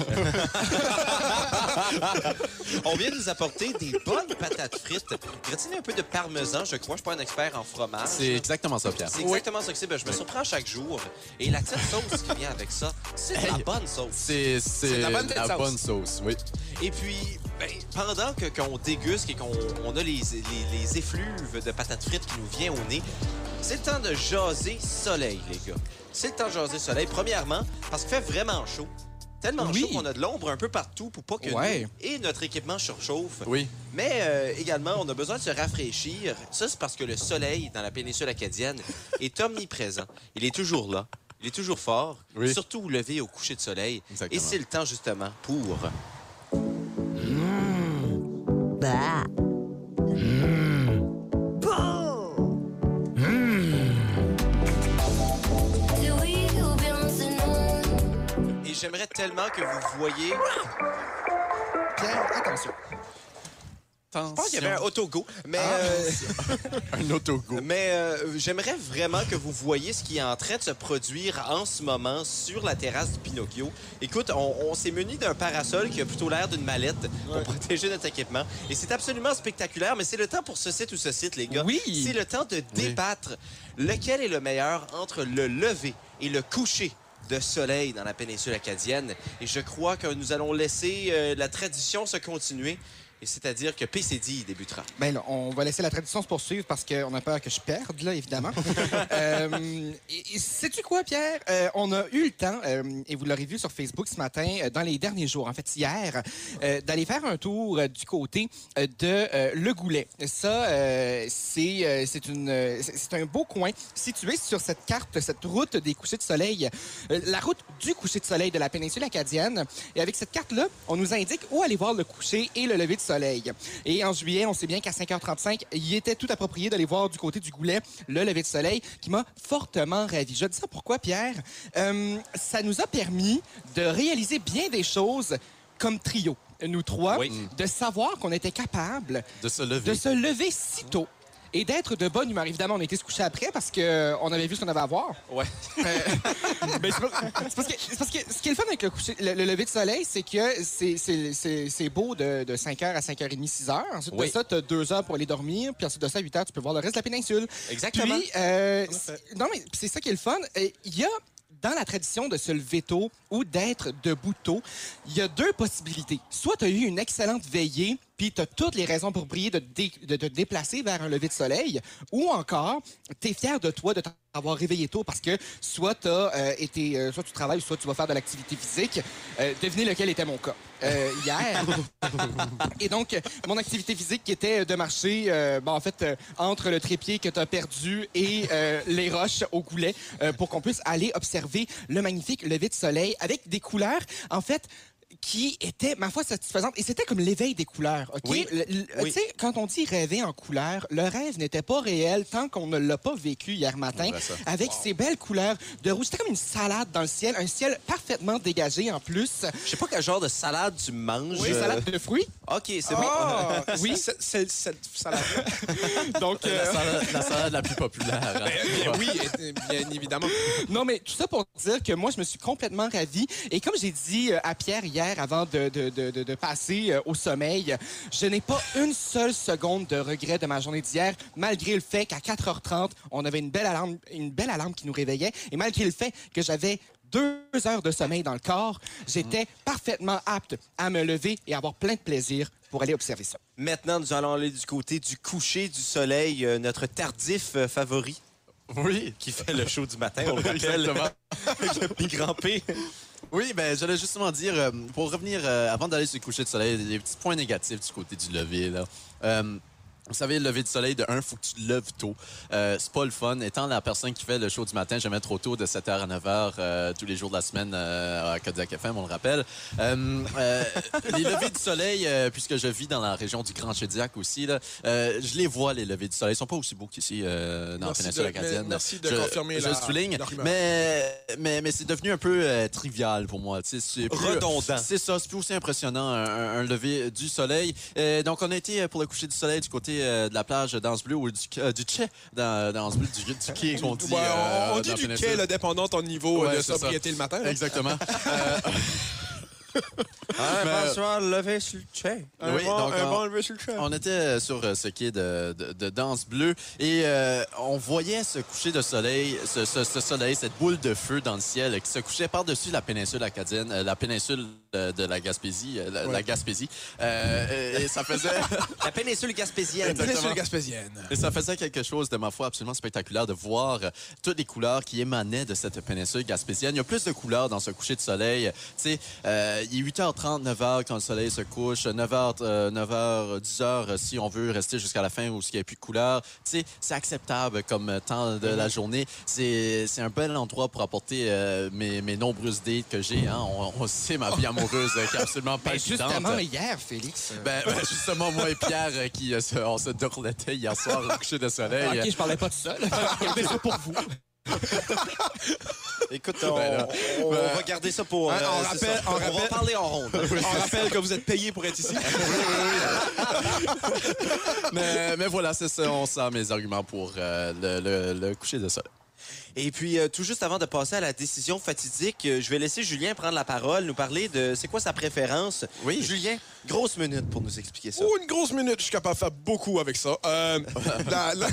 On vient nous apporter des bonnes patates frites. Gratinées un peu de parmesan, je crois. Je suis pas un expert en fromage. C'est exactement ça, Pierre. C'est exactement ça que c'est. Ben, je me surprends chaque jour. Et la petite sauce qui vient avec ça, c'est de la bonne sauce. C'est de la bonne sauce. bonne sauce, oui. Et puis, ben, pendant que qu'on déguste et qu'on on a les, les, les effluves de patates frites qui nous viennent au nez, c'est le temps de jaser soleil, les gars. C'est le temps de jaser soleil. Premièrement, parce qu'il fait vraiment chaud. Tellement Oui. chaud qu'on a de l'ombre un peu partout pour pas que Ouais. nous et notre équipement surchauffe. Oui. Mais euh, également, on a besoin de se rafraîchir. Ça, c'est parce que le soleil dans la péninsule acadienne est omniprésent. Il est toujours là. Il est toujours fort, Oui. surtout au lever, au coucher de soleil. Exactement. Et c'est le temps, justement, pour... Et j'aimerais tellement que vous voyez... Pierre, attention. Je pense qu'il y avait un autogo, mais... euh, Un autogo. Mais euh, j'aimerais vraiment que vous voyez ce qui est en train de se produire en ce moment sur la terrasse du Pinocchio. Écoute, on, on s'est muni d'un parasol qui a plutôt l'air d'une mallette pour protéger notre équipement. Et c'est absolument spectaculaire, mais c'est le temps pour ce site ou ce site, les gars. Oui. C'est le temps de débattre lequel est le meilleur entre le lever et le coucher de soleil dans la péninsule acadienne. Et je crois que nous allons laisser euh, la tradition se continuer. Et c'est-à-dire que PCD débutera. Ben là, on va laisser la tradition se poursuivre parce qu'on a peur que je perde, là, évidemment. euh, sais-tu quoi, Pierre? Euh, on a eu le temps, euh, et vous l'aurez vu sur Facebook ce matin, euh, dans les derniers jours, en fait hier, d'aller faire un tour du côté de Le Goulet. Ça, c'est c'est un beau coin situé sur cette carte, cette route des couchers de soleil, la route du coucher de soleil de la péninsule acadienne. Et avec cette carte-là, on nous indique où aller voir le coucher et le lever de soleil. Et en juillet, on sait bien qu'à 5h35, il était tout approprié d'aller voir du côté du Goulet le lever de soleil, qui m'a fortement ravi. Je dis ça pourquoi, Pierre? Euh, ça nous a permis de réaliser bien des choses comme trio, nous trois, Oui. de savoir qu'on était capable De se lever. de se lever si tôt et d'être de bonne humeur. Évidemment, on a été se coucher après parce qu'on avait vu ce qu'on avait à voir. Ouais. Euh, ben, c'est parce, parce que ce qui est le fun avec le, coucher- le, le lever de soleil, c'est que c'est- beau de, de 5h à 5h30, 6h. Ensuite Oui. de ça, tu as 2 heures pour aller dormir. Puis ensuite de ça, à 8h, tu peux voir le reste de la péninsule. Exactement. Puis, euh, c'est- non, mais c'est ça qui est le fun. Euh, Il y a, dans la tradition de se lever tôt ou d'être debout tôt, il y a deux possibilités. Soit tu as eu une excellente veillée, puis tu as toutes les raisons pour briller de, te dé- de te déplacer vers un lever de soleil, ou encore, tu es fier de toi de t'avoir réveillé tôt parce que soit, t'as, euh, été, euh, soit tu travailles, soit tu vas faire de l'activité physique. Euh, devinez lequel était mon cas. Hier. Et donc, mon activité physique qui était de marcher, bon, en fait, entre le trépied que tu as perdu et les roches au goulet pour qu'on puisse aller observer le magnifique lever de soleil avec des couleurs, en fait, qui étaient, ma foi, satisfaisantes. Et c'était comme l'éveil des couleurs, OK? Oui. Tu sais, quand on dit rêver en couleurs, le rêve n'était pas réel tant qu'on ne l'a pas vécu hier matin avec ces belles couleurs de rouge. C'était comme une salade dans le ciel, un ciel parfaitement dégagé en plus. Je sais pas quel genre de salade tu manges. Oui, euh, salade de fruits. OK, c'est bon. Ah, Oui. c'est cette salade-là. Donc, La euh, salade, la salade la plus populaire. hein. Bien oui, bien évidemment. Non, mais tout ça pour dire que moi, je me suis complètement ravie. Et comme j'ai dit euh, à Pierre hier, avant de, de- de- de- de passer euh, au sommeil, je n'ai pas une seule seconde de regret de ma journée d'hier, malgré le fait qu'à 4h30, on avait une belle alarme, une belle alarme qui nous réveillait, et malgré le fait que j'avais deux heures de sommeil dans le corps, j'étais parfaitement apte à me lever et avoir plein de plaisir pour aller observer ça. Maintenant, nous allons aller du côté du coucher du soleil, euh, notre tardif euh, favori Oui. qui fait le show du matin, on le rappelle. Exactement. Petit grand P. Oui, ben j'allais justement dire, euh, pour revenir, euh, avant d'aller se coucher de soleil, des petits points négatifs du côté du lever. Là. Euh, vous savez, le lever de soleil, de un, faut que tu te lèves tôt. Euh, c'est pas le fun. Étant la personne qui fait le show du matin, jamais trop tôt, de 7h à 9h, euh, tous les jours de la semaine euh, à Kodiak FM, on le rappelle. Euh, euh, les levées du soleil, euh, puisque je vis dans la région du Grand Chediac aussi, là, euh, je les vois, les levées du soleil. Ils sont pas aussi beaux qu'ici euh, dans la péninsule acadienne. mais merci de je, confirmer je la- souligne. Mais, mais, mais c'est devenu un peu euh, trivial pour moi. C'est Redondant. c'est ça, c'est plus aussi impressionnant, un, un- lever du soleil. Donc, on a été pour le coucher du soleil du côté euh, de la plage d'Anse Bleu ou du, euh, du Tché dans, Bleu, du, du quai qu'on dit. Ouais, on- euh, on, dans dit la du quai, là, dépendant de ton niveau Ouais, de sobriété le matin. là. Exactement. Euh, bonsoir, levé sur le chai. Un Oui, bon, donc, un on- bon sur le. On était euh, sur euh, ce quai de, de, de danse bleue et euh, on voyait ce coucher de soleil, ce, ce- ce soleil, cette boule de feu dans le ciel euh, qui se couchait par-dessus la péninsule acadienne, euh, la péninsule euh, de la Gaspésie, euh, la, la Gaspésie. Euh, et ça faisait, La péninsule gaspésienne. Exactement. Péninsule gaspésienne. et ça faisait quelque chose de ma foi absolument spectaculaire de voir euh, toutes les couleurs qui émanaient de cette péninsule gaspésienne. Il y a plus de couleurs dans ce coucher de soleil. Tu sais, euh, il est 8h30, 9h quand le soleil se couche, 9h, euh, 9h, 10h si on veut rester jusqu'à la fin où il n'y a plus de couleurs. Tu sais, c'est acceptable comme euh, temps de la journée. C'est c'est un bel endroit pour apporter euh, mes, mes nombreuses dates que j'ai. Hein. On, on sait ma vie amoureuse euh, qui est absolument Ben, palpitante. justement, hier, Félix. euh, Ben, ben, justement, moi et Pierre, euh, qui euh, se- on se dorlotait hier soir au coucher de soleil. OK, je parlais pas de ça. là. Gardez ça pour vous. Écoute, on, Ben là, on- on ben- va garder ça pour. Hein, on c'est rappelle- ça. on on va rappelle- parler en ronde. On rappelle que vous êtes payé pour être ici. mais, mais voilà, c'est ça, on sent mes arguments pour euh, le, le- le coucher de soleil. Et puis, euh, tout juste avant de passer à la décision fatidique, euh, je vais laisser Julien prendre la parole, nous parler de c'est quoi sa préférence. Oui. Julien, grosse minute pour nous expliquer ça. Oh, une grosse minute, je suis capable de faire beaucoup avec ça. Euh, la- la- hein.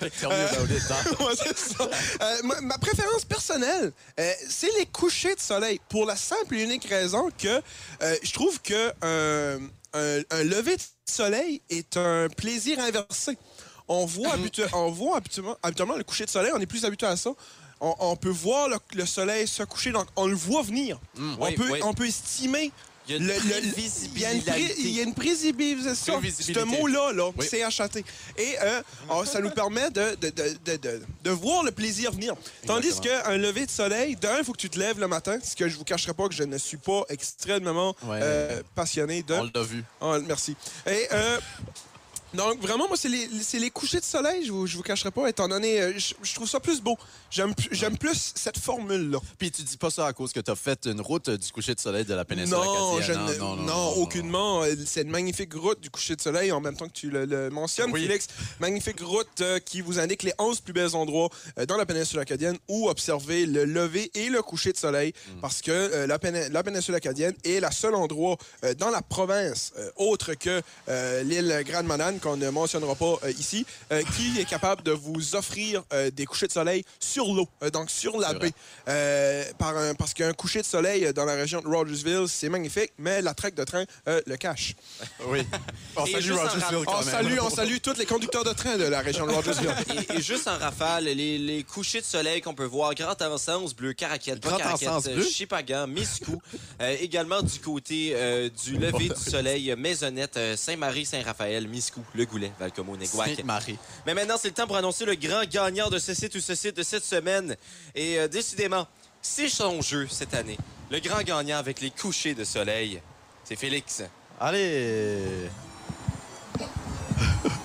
Ouais. Euh, ma, ma préférence personnelle, euh, c'est les couchers de soleil. Pour la simple et unique raison que euh, je trouve que euh, un, un lever de soleil est un plaisir inversé. On voit, habitu- on voit habituellement, habituellement le coucher de soleil, on est plus habitué à ça. On, on peut voir le, le soleil se coucher, donc on le voit venir. on, oui, peut, oui. on peut estimer Il y a une le- le- Il y a une, prévisibilité. pré- il y a une prévisibilisation. Ce mot-là, là, Oui. c'est acheté. Et euh, oh, ça nous permet de, de, de, de, voir le plaisir venir. Tandis qu'un lever de soleil, d'un, il faut que tu te lèves le matin, ce que je vous cacherai pas que je ne suis pas extrêmement Ouais. euh, passionné de. On l'a vu. Merci. Et euh, Donc, vraiment, moi, c'est les, c'est les couchers de soleil, je vous, je vous cacherai pas, étant donné, euh, je, je trouve ça plus beau. J'aime, plus- j'aime plus cette formule-là. Puis tu dis pas ça à cause que tu as fait une route euh, du coucher de soleil de la péninsule Non, je acadienne. ne- non, aucunement. Euh, C'est une magnifique route du coucher de soleil, en même temps que tu le, le mentionnes, Oui. Félix. Magnifique route euh, qui vous indique les 11 plus bels endroits euh, dans la péninsule acadienne où observer le lever et le coucher de soleil, Mm. parce que euh, la, la péninsule acadienne est la seule endroit dans la province, autre que l'île Grande Manane, qu'on ne mentionnera pas euh, ici, euh, qui est capable de vous offrir euh, des couchers de soleil sur l'eau, euh, donc sur la baie. Euh, par un- parce qu'un coucher de soleil dans la région de Rogersville, c'est magnifique, mais la traque de train euh, le cache. Oui. On Et salue Rogersville On salue, on salue tous les conducteurs de train de la région de Rogersville. Et, et juste en rafale, les, les couchers de soleil qu'on peut voir, Grand Ensemble Bleu, Caraquette, pas Grand Caraquette, Ensemble euh, Bleu? Chipagan, Miscou. Euh, également du côté euh, du lever du soleil, Maisonnette, Saint-Marie, Saint-Raphaël, Miscou, Le Goulet, Valcomo. Sainte-Marie. Mais maintenant, c'est le temps pour annoncer le grand gagnant de ce site ou ce site de cette semaine. Et euh, décidément, c'est son jeu cette année. Le grand gagnant avec les couchers de soleil, c'est Félix. Allez.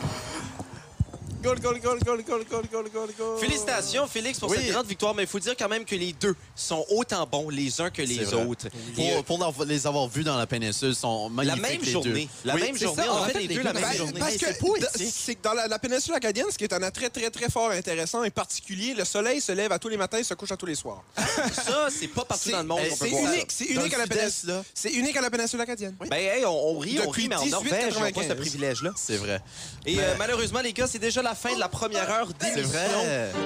Goal, goal, goal, goal, goal, goal, goal, goal, goal. Félicitations, Félix, pour Oui. cette grande victoire. Mais il faut dire quand même que les deux sont autant bons les uns que les autres. Pour, euh, pour les avoir vus dans la péninsule, sont la magnifiques même les journée. deux. La Oui, même journée. ça, on en fait les deux deux la même Ben, journée. parce que c'est que dans la, la péninsule acadienne, ce qui est un attrait très, très fort et intéressant et particulier, le soleil se lève à tous les matins et se couche à tous les soirs. Ça, c'est pas partout dans le monde c'est unique, c'est unique à la péninsule. C'est unique à la péninsule acadienne. Ben, hey, on, on rit, on rit, mais en Norvège, n'ont pas ce 1895. privilège-là. C'est vrai. Et euh, malheureusement, les gars, c'est déjà la fin de la première heure d'émission.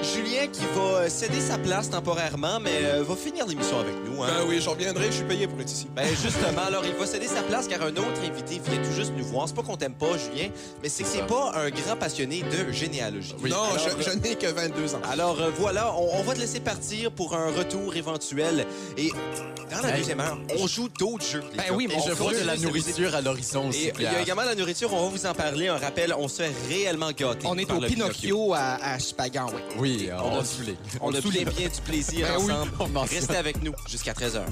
Julien qui va euh, céder sa place temporairement, mais euh, va finir l'émission avec nous. Hein. Ben oui, j'en reviendrai, je suis payé pour être ici. Ben justement, alors il va céder sa place car un autre invité vient tout juste nous voir. C'est pas qu'on t'aime pas, Julien, mais c'est que c'est pas un grand passionné de généalogie. non, Alors, je, je n'ai que 22 ans. Alors euh, voilà, on, on va te laisser partir pour un retour éventuel. Et dans la deuxième heure, on joue d'autres jeux. Ben oui, mais je on vois de la nourriture à l'horizon aussi, Et il y a également la nourriture, on va vous en parler. Un rappel, on se fait réellement gâter. On est au Pinocchio à, à Chupagan, oui. Oui, On on a- a. On a bien, du plaisir Ben ensemble. Restez avec nous jusqu'à 13h.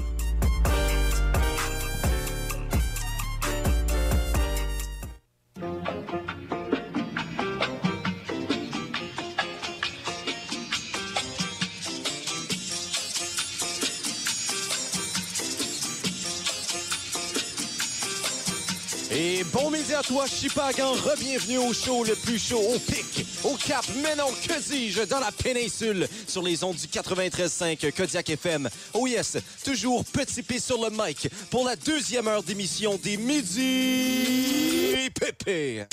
Bon midi à toi, Chipagan. Re-bienvenue au show le plus chaud au pic, au cap, mais non, que dis-je, dans la péninsule, sur les ondes du 93.5 Kodiak FM. Oh yes, toujours petit P sur le mic pour la deuxième heure d'émission des Midi Pépé.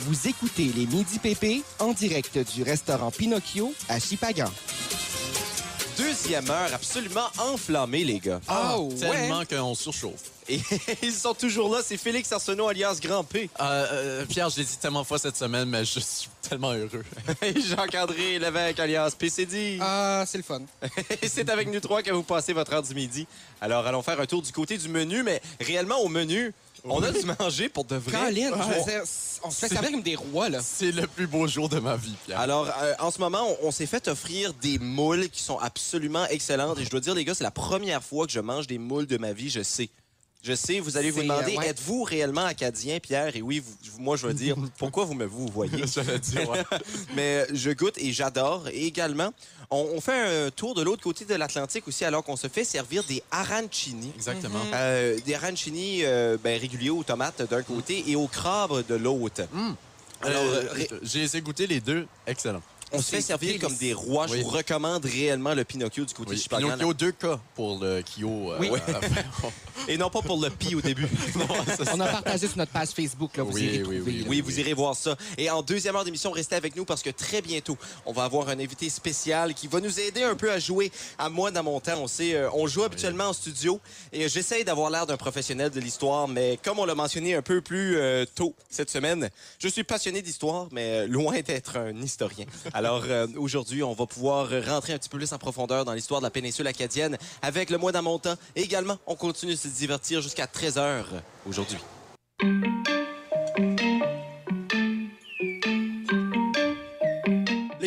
Vous écoutez les Midi PP en direct du restaurant Pinocchio à Chupagan. Deuxième heure absolument enflammée, les gars. Ah, Tellement qu'on surchauffe. Et ils sont toujours là, c'est Félix Arsenault alias Grand P. Euh, euh, Pierre, je l'ai dit tellement de fois cette semaine, mais je suis tellement heureux. Et Jacques-André Lévesque alias PCD. Ah, c'est le fun. Et c'est avec nous trois que vous passez votre heure du midi. Alors, allons faire un tour du côté du menu, mais réellement, au menu, on a dû manger pour de vrai? Colin, je veux On- dire, on se fait servir comme des rois, là. C'est le plus beau jour de ma vie, Pierre. Alors, euh, en ce moment, on, on s'est fait offrir des moules qui sont absolument excellentes. Et je dois dire, les gars, c'est la première fois que je mange des moules de ma vie, je sais. Je sais, vous allez vous demander, euh, ouais. êtes-vous réellement acadien, Pierre? Et oui, vous- moi, je vais dire, pourquoi vous me vous voyez? J'allais dire, ouais. Mais je goûte et j'adore. Et également, on, on fait un tour de l'autre côté de l'Atlantique aussi, alors qu'on se fait servir des arancini. Exactement. Euh, des arancini euh, ben, réguliers aux tomates d'un côté et aux crabes de l'autre. Alors, Euh, ré- j'ai essayé les deux. Excellent. On se fait servir comme des rois. Je vous recommande réellement le Pinocchio du côté Oui. Chipagan. Pinocchio, deux cas pour le Kyo. euh, Oui. fin. Et non pas pour le pi au début. On a partagé sur notre page Facebook, là. Vous Oui, irez oui, trouver, oui, là. Oui, vous irez voir ça. Et en deuxième heure d'émission, restez avec nous parce que très bientôt, on va avoir un invité spécial qui va nous aider un peu à jouer. À moi, dans mon temps, on sait, euh, on joue habituellement en studio et j'essaye d'avoir l'air d'un professionnel de l'histoire, mais comme on l'a mentionné un peu plus euh, tôt cette semaine, je suis passionné d'histoire, mais euh, loin d'être un historien. Alors euh, aujourd'hui, on va pouvoir rentrer un petit peu plus en profondeur dans l'histoire de la péninsule acadienne avec le mois dans mon temps. Et également, on continue de se divertir jusqu'à 13h aujourd'hui.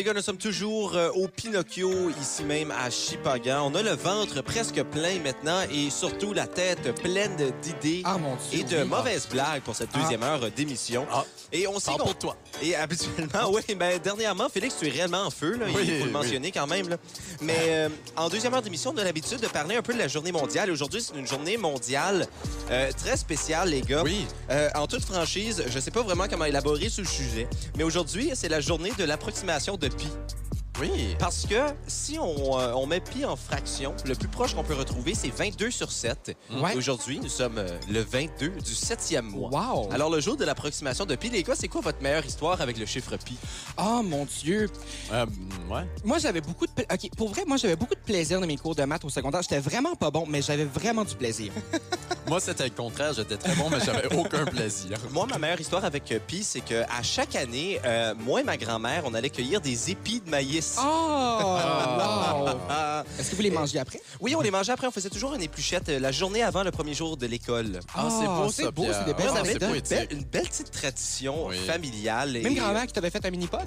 Gars, nous sommes toujours euh, au Pinocchio, ici même à Chipagan. On a le ventre presque plein maintenant et surtout la tête pleine d'idées Ah, et de oui. mauvaises blagues pour cette deuxième heure d'émission. Ah. Et on sait qu'on- toi. Et habituellement, oui, ben dernièrement, Félix, tu es réellement en feu, là, il faut le oui. mentionner quand même. là. Mais euh, en deuxième heure d'émission, on a l'habitude de parler un peu de la journée mondiale. Aujourd'hui, c'est une journée mondiale euh, très spéciale, les gars. Oui. Euh, en toute franchise, je sais pas vraiment comment élaborer sur le sujet, mais aujourd'hui, c'est la journée de l'approximation de pi. Oui. Parce que si on, euh, on met pi en fraction, le plus proche qu'on peut retrouver, c'est 22 sur 7. Ouais. Et Aujourd'hui, nous sommes euh, le 22 du septième mois. Wow. Alors, le jour de l'approximation de pi, les gars, c'est quoi votre meilleure histoire avec le chiffre pi? Oh mon Dieu. Euh, ouais. Moi, j'avais beaucoup de... pla- OK, pour vrai, moi, j'avais beaucoup de plaisir dans mes cours de maths au secondaire. J'étais vraiment pas bon, mais j'avais vraiment du plaisir. Moi, c'était le contraire. J'étais très bon, mais j'avais aucun plaisir. Moi, ma meilleure histoire avec euh, pi, c'est que à chaque année, euh, moi et ma grand-mère, on allait cueillir des épis de maïs. Oh! wow! Ah, Est-ce que vous les mangez après? oui, on les mangeait après. On faisait toujours une épluchette euh, la journée avant le premier jour de l'école. Ah, c'est beau, c'est ça, beau, Pierre. c'est des belles on Ah, avait c'est une poétique. belle, une belle petite tradition Oui. familiale. Même et- grand-mère qui t'avait fait un mini-pot?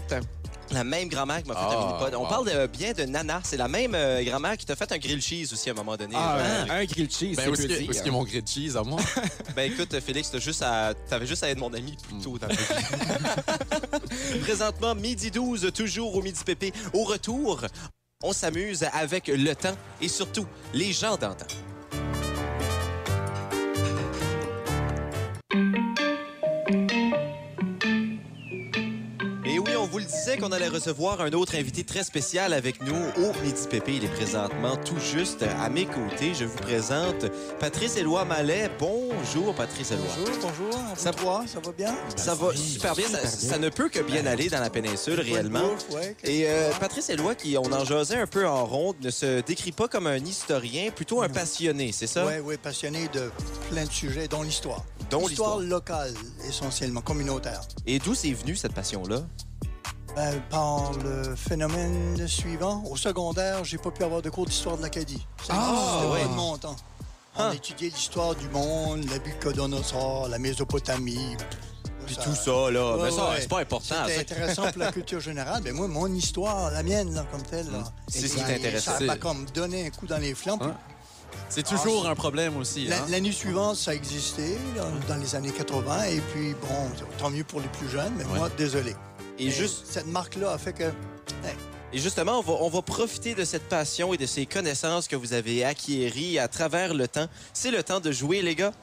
La même grand-mère qui m'a fait un Ah, mini-pod. On wow. parle de- bien de Nana. C'est la même euh, grand-mère qui t'a fait un grill cheese aussi à un moment donné. Ah, Euh, un, un grilled cheese, Ben, c'est où peu est-ce que- dire. où est-ce qu'il y a mon grilled cheese à moi? Ben écoute, Félix, t'as juste à... t'avais juste à être mon ami plus tôt dans la vie. Présentement, midi 12, toujours au Midi Pépé. Au retour, on s'amuse avec le temps et surtout les gens d'antan. Vous le disait qu'on allait recevoir un autre invité très spécial avec nous au Midi Pépé. Il est présentement tout juste à mes côtés. Je vous présente Patrice Éloi Mallet. Bonjour, Patrice Éloi. Bonjour, bonjour. Ça- va, ça va bien? Ça va super bien. Ça, ça ne peut que bien aller dans la péninsule, réellement. Bouffe, ouais, Et euh? Patrice Éloi, qui on en jasait un peu en ronde, ne se décrit pas comme un historien, plutôt un passionné, c'est ça? Oui, oui, passionné de plein de sujets, dont l'histoire. Dont L'histoire l'histoire. locale, essentiellement, communautaire. Et d'où c'est venu cette passion-là? Ben, par le phénomène suivant, au secondaire, j'ai pas pu avoir de cours d'histoire de l'Acadie. Ça Ah, ouais. pas de mon temps. On Ah. étudiait l'histoire du monde, la Bucodonosor, la Mésopotamie. Puis tout ça, là. Ouais, mais ça, ouais. c'est pas important. Ça. intéressant pour la culture générale. Mais moi, mon histoire, la mienne, là, comme telle, là, C'est ce ça- qui t'intéresse. Ça C'est- m'a comme donné un coup dans les flancs. Hein? C'est toujours un problème aussi. La- hein? L'année suivante, ça existait, là, dans les années 80. Et puis, bon, tant mieux pour les plus jeunes, mais moi, désolé. Et, juste, Cette marque-là a fait que. et justement, on va, on va profiter de cette passion et de ces connaissances que vous avez acquéries à travers le temps. C'est le temps de jouer, les gars.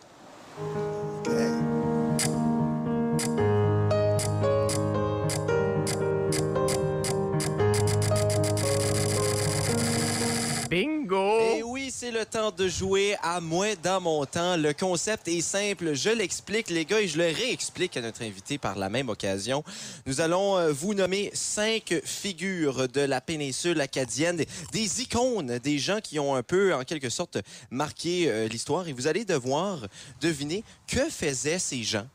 Bingo! Et oui, c'est le temps de jouer à moins dans mon temps. Le concept est simple. Je l'explique, les gars, et je le réexplique à notre invité par la même occasion. Nous allons euh, vous nommer cinq figures de la péninsule acadienne, des, des icônes, des gens qui ont un peu, en quelque sorte, marqué euh, l'histoire. Et vous allez devoir deviner que faisaient ces gens.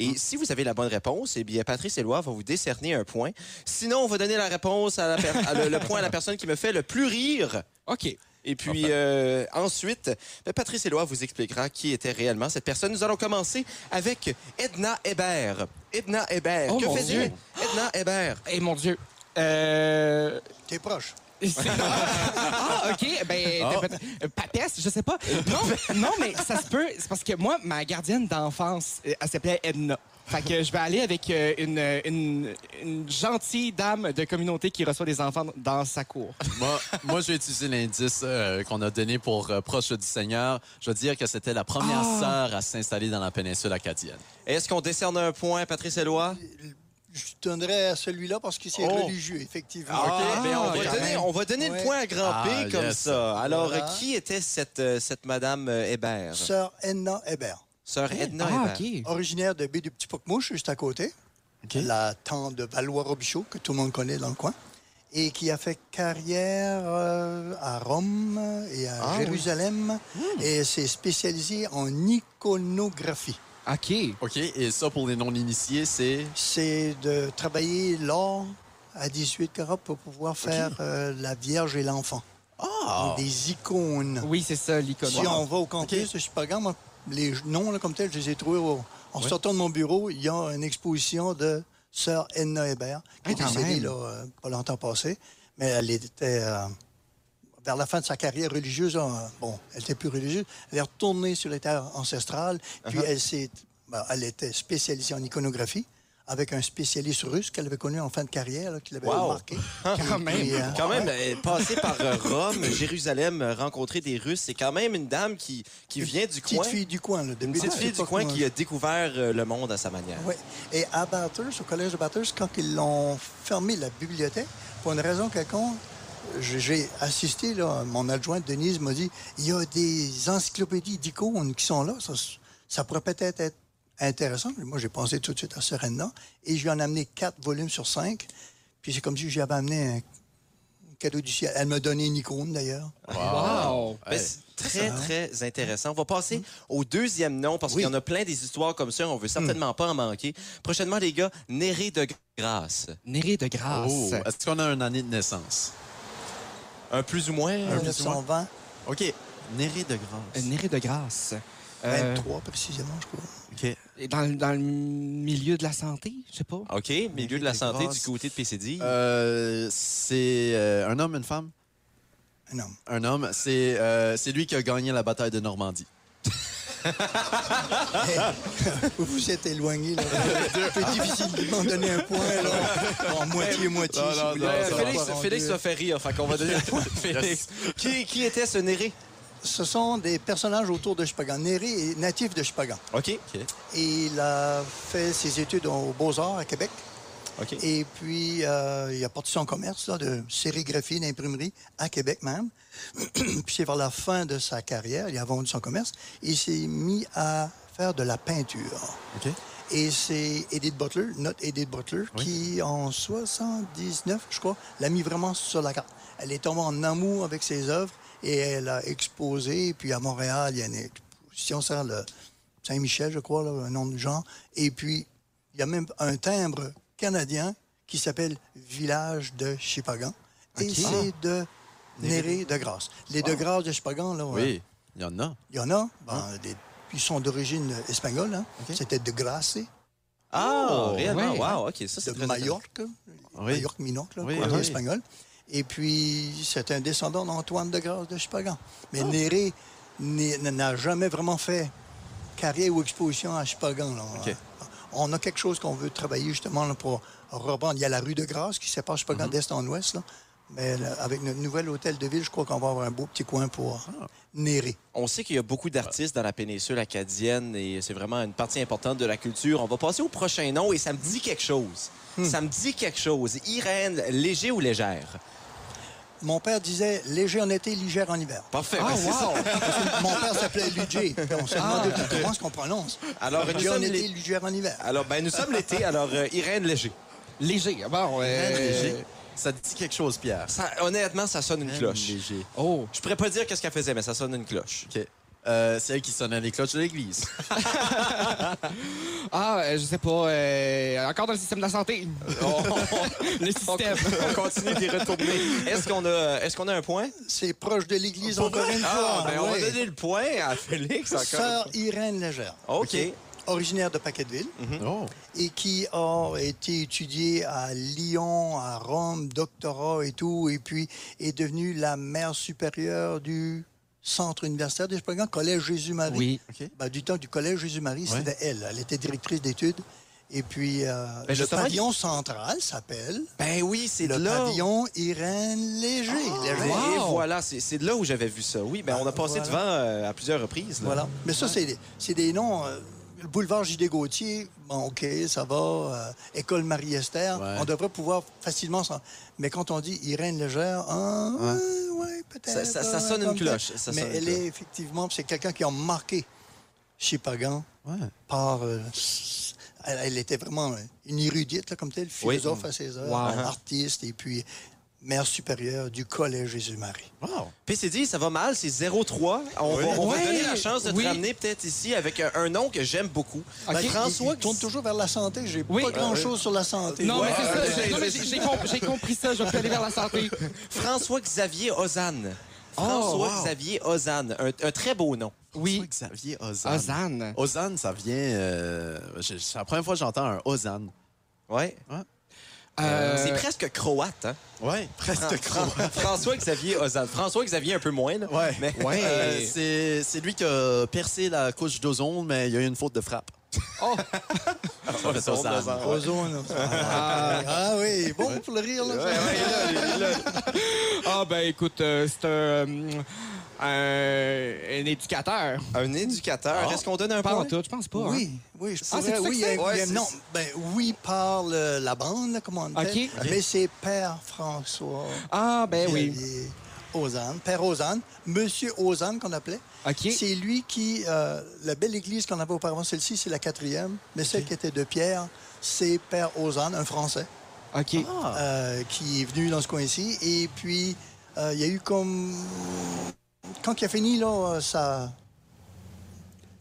Et si vous avez la bonne réponse, eh bien, Patrice Éloi va vous décerner un point. Sinon, on va donner la réponse à la per- à le, le point à la personne qui me fait le plus rire. OK. Et puis euh, ensuite, ben, Patrice Éloi vous expliquera qui était réellement cette personne. Nous allons commencer avec Edna Hébert. Edna Hébert. Oh, que mon faisait Dieu. Edna Hébert? Eh mon Dieu. Euh... T'es proche. Ah, OK. Ben, Ah. euh, papesse, je sais pas. Non, non, mais ça se peut. C'est parce que moi, ma gardienne d'enfance, euh, elle s'appelait Edna. Fait que je vais aller avec euh, une, une, une gentille dame de communauté qui reçoit des enfants dans sa cour. Moi, moi, je vais utiliser l'indice euh, qu'on a donné pour euh, Proche du Seigneur. Je veux dire que c'était la première Ah. sœur à s'installer dans la péninsule acadienne. Est-ce qu'on décerne un point, Patrice Éloi? Je donnerais à celui-là parce que c'est Oh. religieux, effectivement. Ah, ben, on, va donner, même. on va donner le point à grand P Ah, comme yes. ça. Alors, Voilà. qui était cette, euh, cette Madame euh, Hébert? Sœur Edna Hébert, Sœur Edna ah, Hébert. OK. originaire de Baie du Petit Pocmouche, juste à côté. La tante de Valois-Robichaud, que tout le monde connaît dans le coin. Et qui a fait carrière euh, à Rome et à Ah, oui. Jérusalem. Et s'est spécialisée en iconographie. OK. OK, et ça, pour les non-initiés, c'est... c'est de travailler l'or à 18 carats pour pouvoir faire euh, la Vierge et l'enfant. Ah! Des icônes. Oui, c'est ça, l'icône. Si on va au campus, je suis pas grave, moi, les noms là, comme tels, je les ai trouvés au- en sortant de mon bureau. Il y a une exposition de sœur Edna Hébert, qui Ah, est décédée là, euh, pas longtemps passé. Mais elle était, euh, vers la fin de sa carrière religieuse, bon, elle était plus religieuse, elle est retournée sur les terres ancestrales, puis Uh-huh. elle, s'est, ben, elle était spécialisée en iconographie avec un spécialiste russe qu'elle avait connu en fin de carrière, là, qui l'avait Wow. remarqué. Quand même. Puis, euh, Quand même, passer par euh, Rome, Jérusalem, euh, rencontrer des Russes, c'est quand même une dame qui, qui vient du petite coin. fille du coin. Là, Une petite fille du coin qui a découvert euh, le monde à sa manière. Oui. Et à Bathurst, au collège de Bathurst, quand ils l'ont fermé la bibliothèque, pour une raison quelconque, j'ai- assisté, là, mon adjointe Denise m'a dit il y a des encyclopédies d'icônes qui sont là. Ça, ça pourrait peut-être être intéressant. Moi, j'ai pensé tout de suite à Serena et je lui en ai amené quatre volumes sur cinq. Puis c'est comme si j'avais amené un cadeau du ciel. Elle m'a donné une icône, d'ailleurs. Wow! Ben, c'est très, Ça, hein? très intéressant. On va passer au deuxième nom parce Oui. qu'il y en a plein des histoires comme ça. On veut certainement pas en manquer. Prochainement, les gars, Néré de grâce. Néré de grâce. Oh, est-ce qu'on a une année de naissance? Un plus ou moins. un plus ou moins. 1920, OK. Néré de grâce. Euh, Néré de grâce. Euh, 23 précisément, je crois. OK. et dans, le- dans le milieu de la santé, je sais pas. OK, milieu de la de santé grâce. du côté de PCD. Euh, c'est euh, un homme, une femme? Un homme. Un homme. C'est euh, c'est lui qui a gagné la bataille de Normandie. Vous vous êtes éloigné. C'est un peu difficile de m'en donner un point. Là. Bon, moitié-moitié. Félix. Félix va faire rire, fait qu'on va donner le point Félix. qui, qui était ce Néré? Ce sont des personnages autour de Chupagan. Néré est natif de Chupagan. OK. Et il a fait ses études aux Beaux-Arts à Québec. Et puis, euh, il a porté son commerce là, de sérigraphie, d'imprimerie à Québec même. puis c'est vers la fin de sa carrière, il a vendu son commerce, il s'est mis à faire de la peinture. Et c'est Edith Butler, notre Edith Butler, qui en 79, je crois, l'a mis vraiment sur la carte. Elle est tombée en amour avec ses œuvres et elle a exposé. Puis à Montréal, il y a une exposition sur le Saint-Michel, je crois, là, un nom de genre. Et puis, il y a même un timbre canadien qui s'appelle Village de Chipagan. Et c'est de Néré de Grasse. Les de Grasse de Chipagan, là, Oui, il y en a. il y en a. Ben, des- ils sont d'origine espagnole. Hein. C'était de Grasse. Ah, Oh, réellement? Wow, OK, ça, c'est de Majorque, Oui. Majorque Minorque, là, Oui, quoi, oui. espagnol. Et puis, c'est un descendant d'Antoine de Grasse de Chupagan. Ah. Mais Néré n'a jamais vraiment fait carrière ou exposition à Chupagan. là. OK. On a quelque chose qu'on veut travailler justement là, pour reprendre. Il y a la rue de Grasse qui sépare Chupagan Mm-hmm. d'est en ouest. là. Mais là, avec notre nouvel hôtel de ville, je crois qu'on va avoir un beau petit coin pour Ah. Néré. On sait qu'il y a beaucoup d'artistes dans la péninsule acadienne et c'est vraiment une partie importante de la culture. On va passer au prochain nom et ça me dit quelque chose. Ça me dit quelque chose. Irène, léger ou légère? Mon père disait léger en été, légère en hiver. Parfait. Ah, Ben, c'est ça. Mon père s'appelait Ludger. Puis On se demandait comment est-ce qu'on prononce. Alors, nous Léger en été, légère en hiver. Alors, ben, nous sommes l'été. Alors, euh, Irène léger. Léger. Bon, euh, Léger. Ça te dit quelque chose, Pierre? Ça, honnêtement, ça sonne une cloche. Léger. Oh. Je pourrais pas dire qu'est-ce qu'elle faisait, mais ça sonne une cloche. OK. Euh, c'est elle qui sonnait les cloches de l'église. Ah, euh, je sais pas. euh, encore dans le système de la santé. le système. On continue d'y retourner. Est-ce qu'on a, est-ce qu'on a un point? C'est proche de l'église encore une Ah, fois. ben, on va donner le point à Félix encore. Sœur Irène Légère, OK. originaire de Paquetteville Oh. et qui a été étudiée à Lyon, à Rome, doctorat et tout, et puis est devenue la mère supérieure du centre universitaire de Chupagan, Collège Jésus-Marie. Oui. Ben, du temps du Collège Jésus-Marie, Ouais. c'était elle. Elle était directrice d'études. Et puis, euh, le justement, pavillon central s'appelle Ben oui, c'est de le là. pavillon Irène Léger. Léger. Et voilà, c'est c'est de là où j'avais vu ça. Oui, ben on a passé Voilà. devant euh, à plusieurs reprises. là. Voilà. Mais ça, c'est des, c'est des noms. euh, le boulevard J.D. Gauthier, bon, OK, ça va. euh, École Marie-Esther, Ouais. on devrait pouvoir facilement s'en... Mais quand on dit Irène Légère, ah, ouais, ouais, peut-être. Ça- ça- ça ouais, sonne une cloche, ça Mais sonne une elle cloche. est effectivement, c'est quelqu'un qui a marqué Chipagan Ouais. par... euh, elle, elle était vraiment une érudite, là, comme telle, philosophe à ses heures, Wow. artiste, et puis mère supérieure du Collège Jésus-Marie. Wow. PCD, ça va mal, c'est 0-3. On, Oui. va, on va Ouais, donner la chance de te ramener peut-être ici avec un, un nom que j'aime beaucoup. OK. Ben, François il, il tourne toujours vers la santé. J'ai Oui. pas grand-chose sur la santé. Non, Ouais, mais c'est ça. j'ai- compris ça. Je vais aller vers la santé. François-Xavier Ozanne. Oh, François-Xavier Ozanne. Un, un très beau nom. Oui. Xavier Ozan. Ozan. Ozan, ça vient. euh, c'est la première fois que j'entends un Ozan. Ouais. Euh, C'est presque croate, hein? Ouais, presque Fran- François-Xavier Ozan. François-Xavier un peu moins, là. Ouais. Mais Ouais. Euh, c'est lui qui a percé la couche d'ozone, mais il y a eu une faute de frappe. Oh! Ça fait ça, Sam. Ozone. Ah, ah oui, bon pour le rire. Là. Ah, ben écoute, euh, c'est un, euh, un éducateur. un éducateur. Est-ce qu'on donne un Pas point? tout, je pense pas. hein. Oui, oui, je Ah, ça oui, que il y a- c'est? il y a- Ouais, non, ben oui par le- la bande, là, comment on dit. Mais c'est Père François. Ah, ben oui. Ozanne, Père Ozanne, Monsieur Ozanne qu'on appelait. C'est lui qui, euh, la belle église qu'on avait auparavant, celle-ci, c'est la quatrième, mais celle qui était de Pierre, c'est Père Ozanne, un Français, OK. euh, qui est venu dans ce coin-ci. Et puis, euh, il y a eu comme... Quand il a fini, là, euh, sa,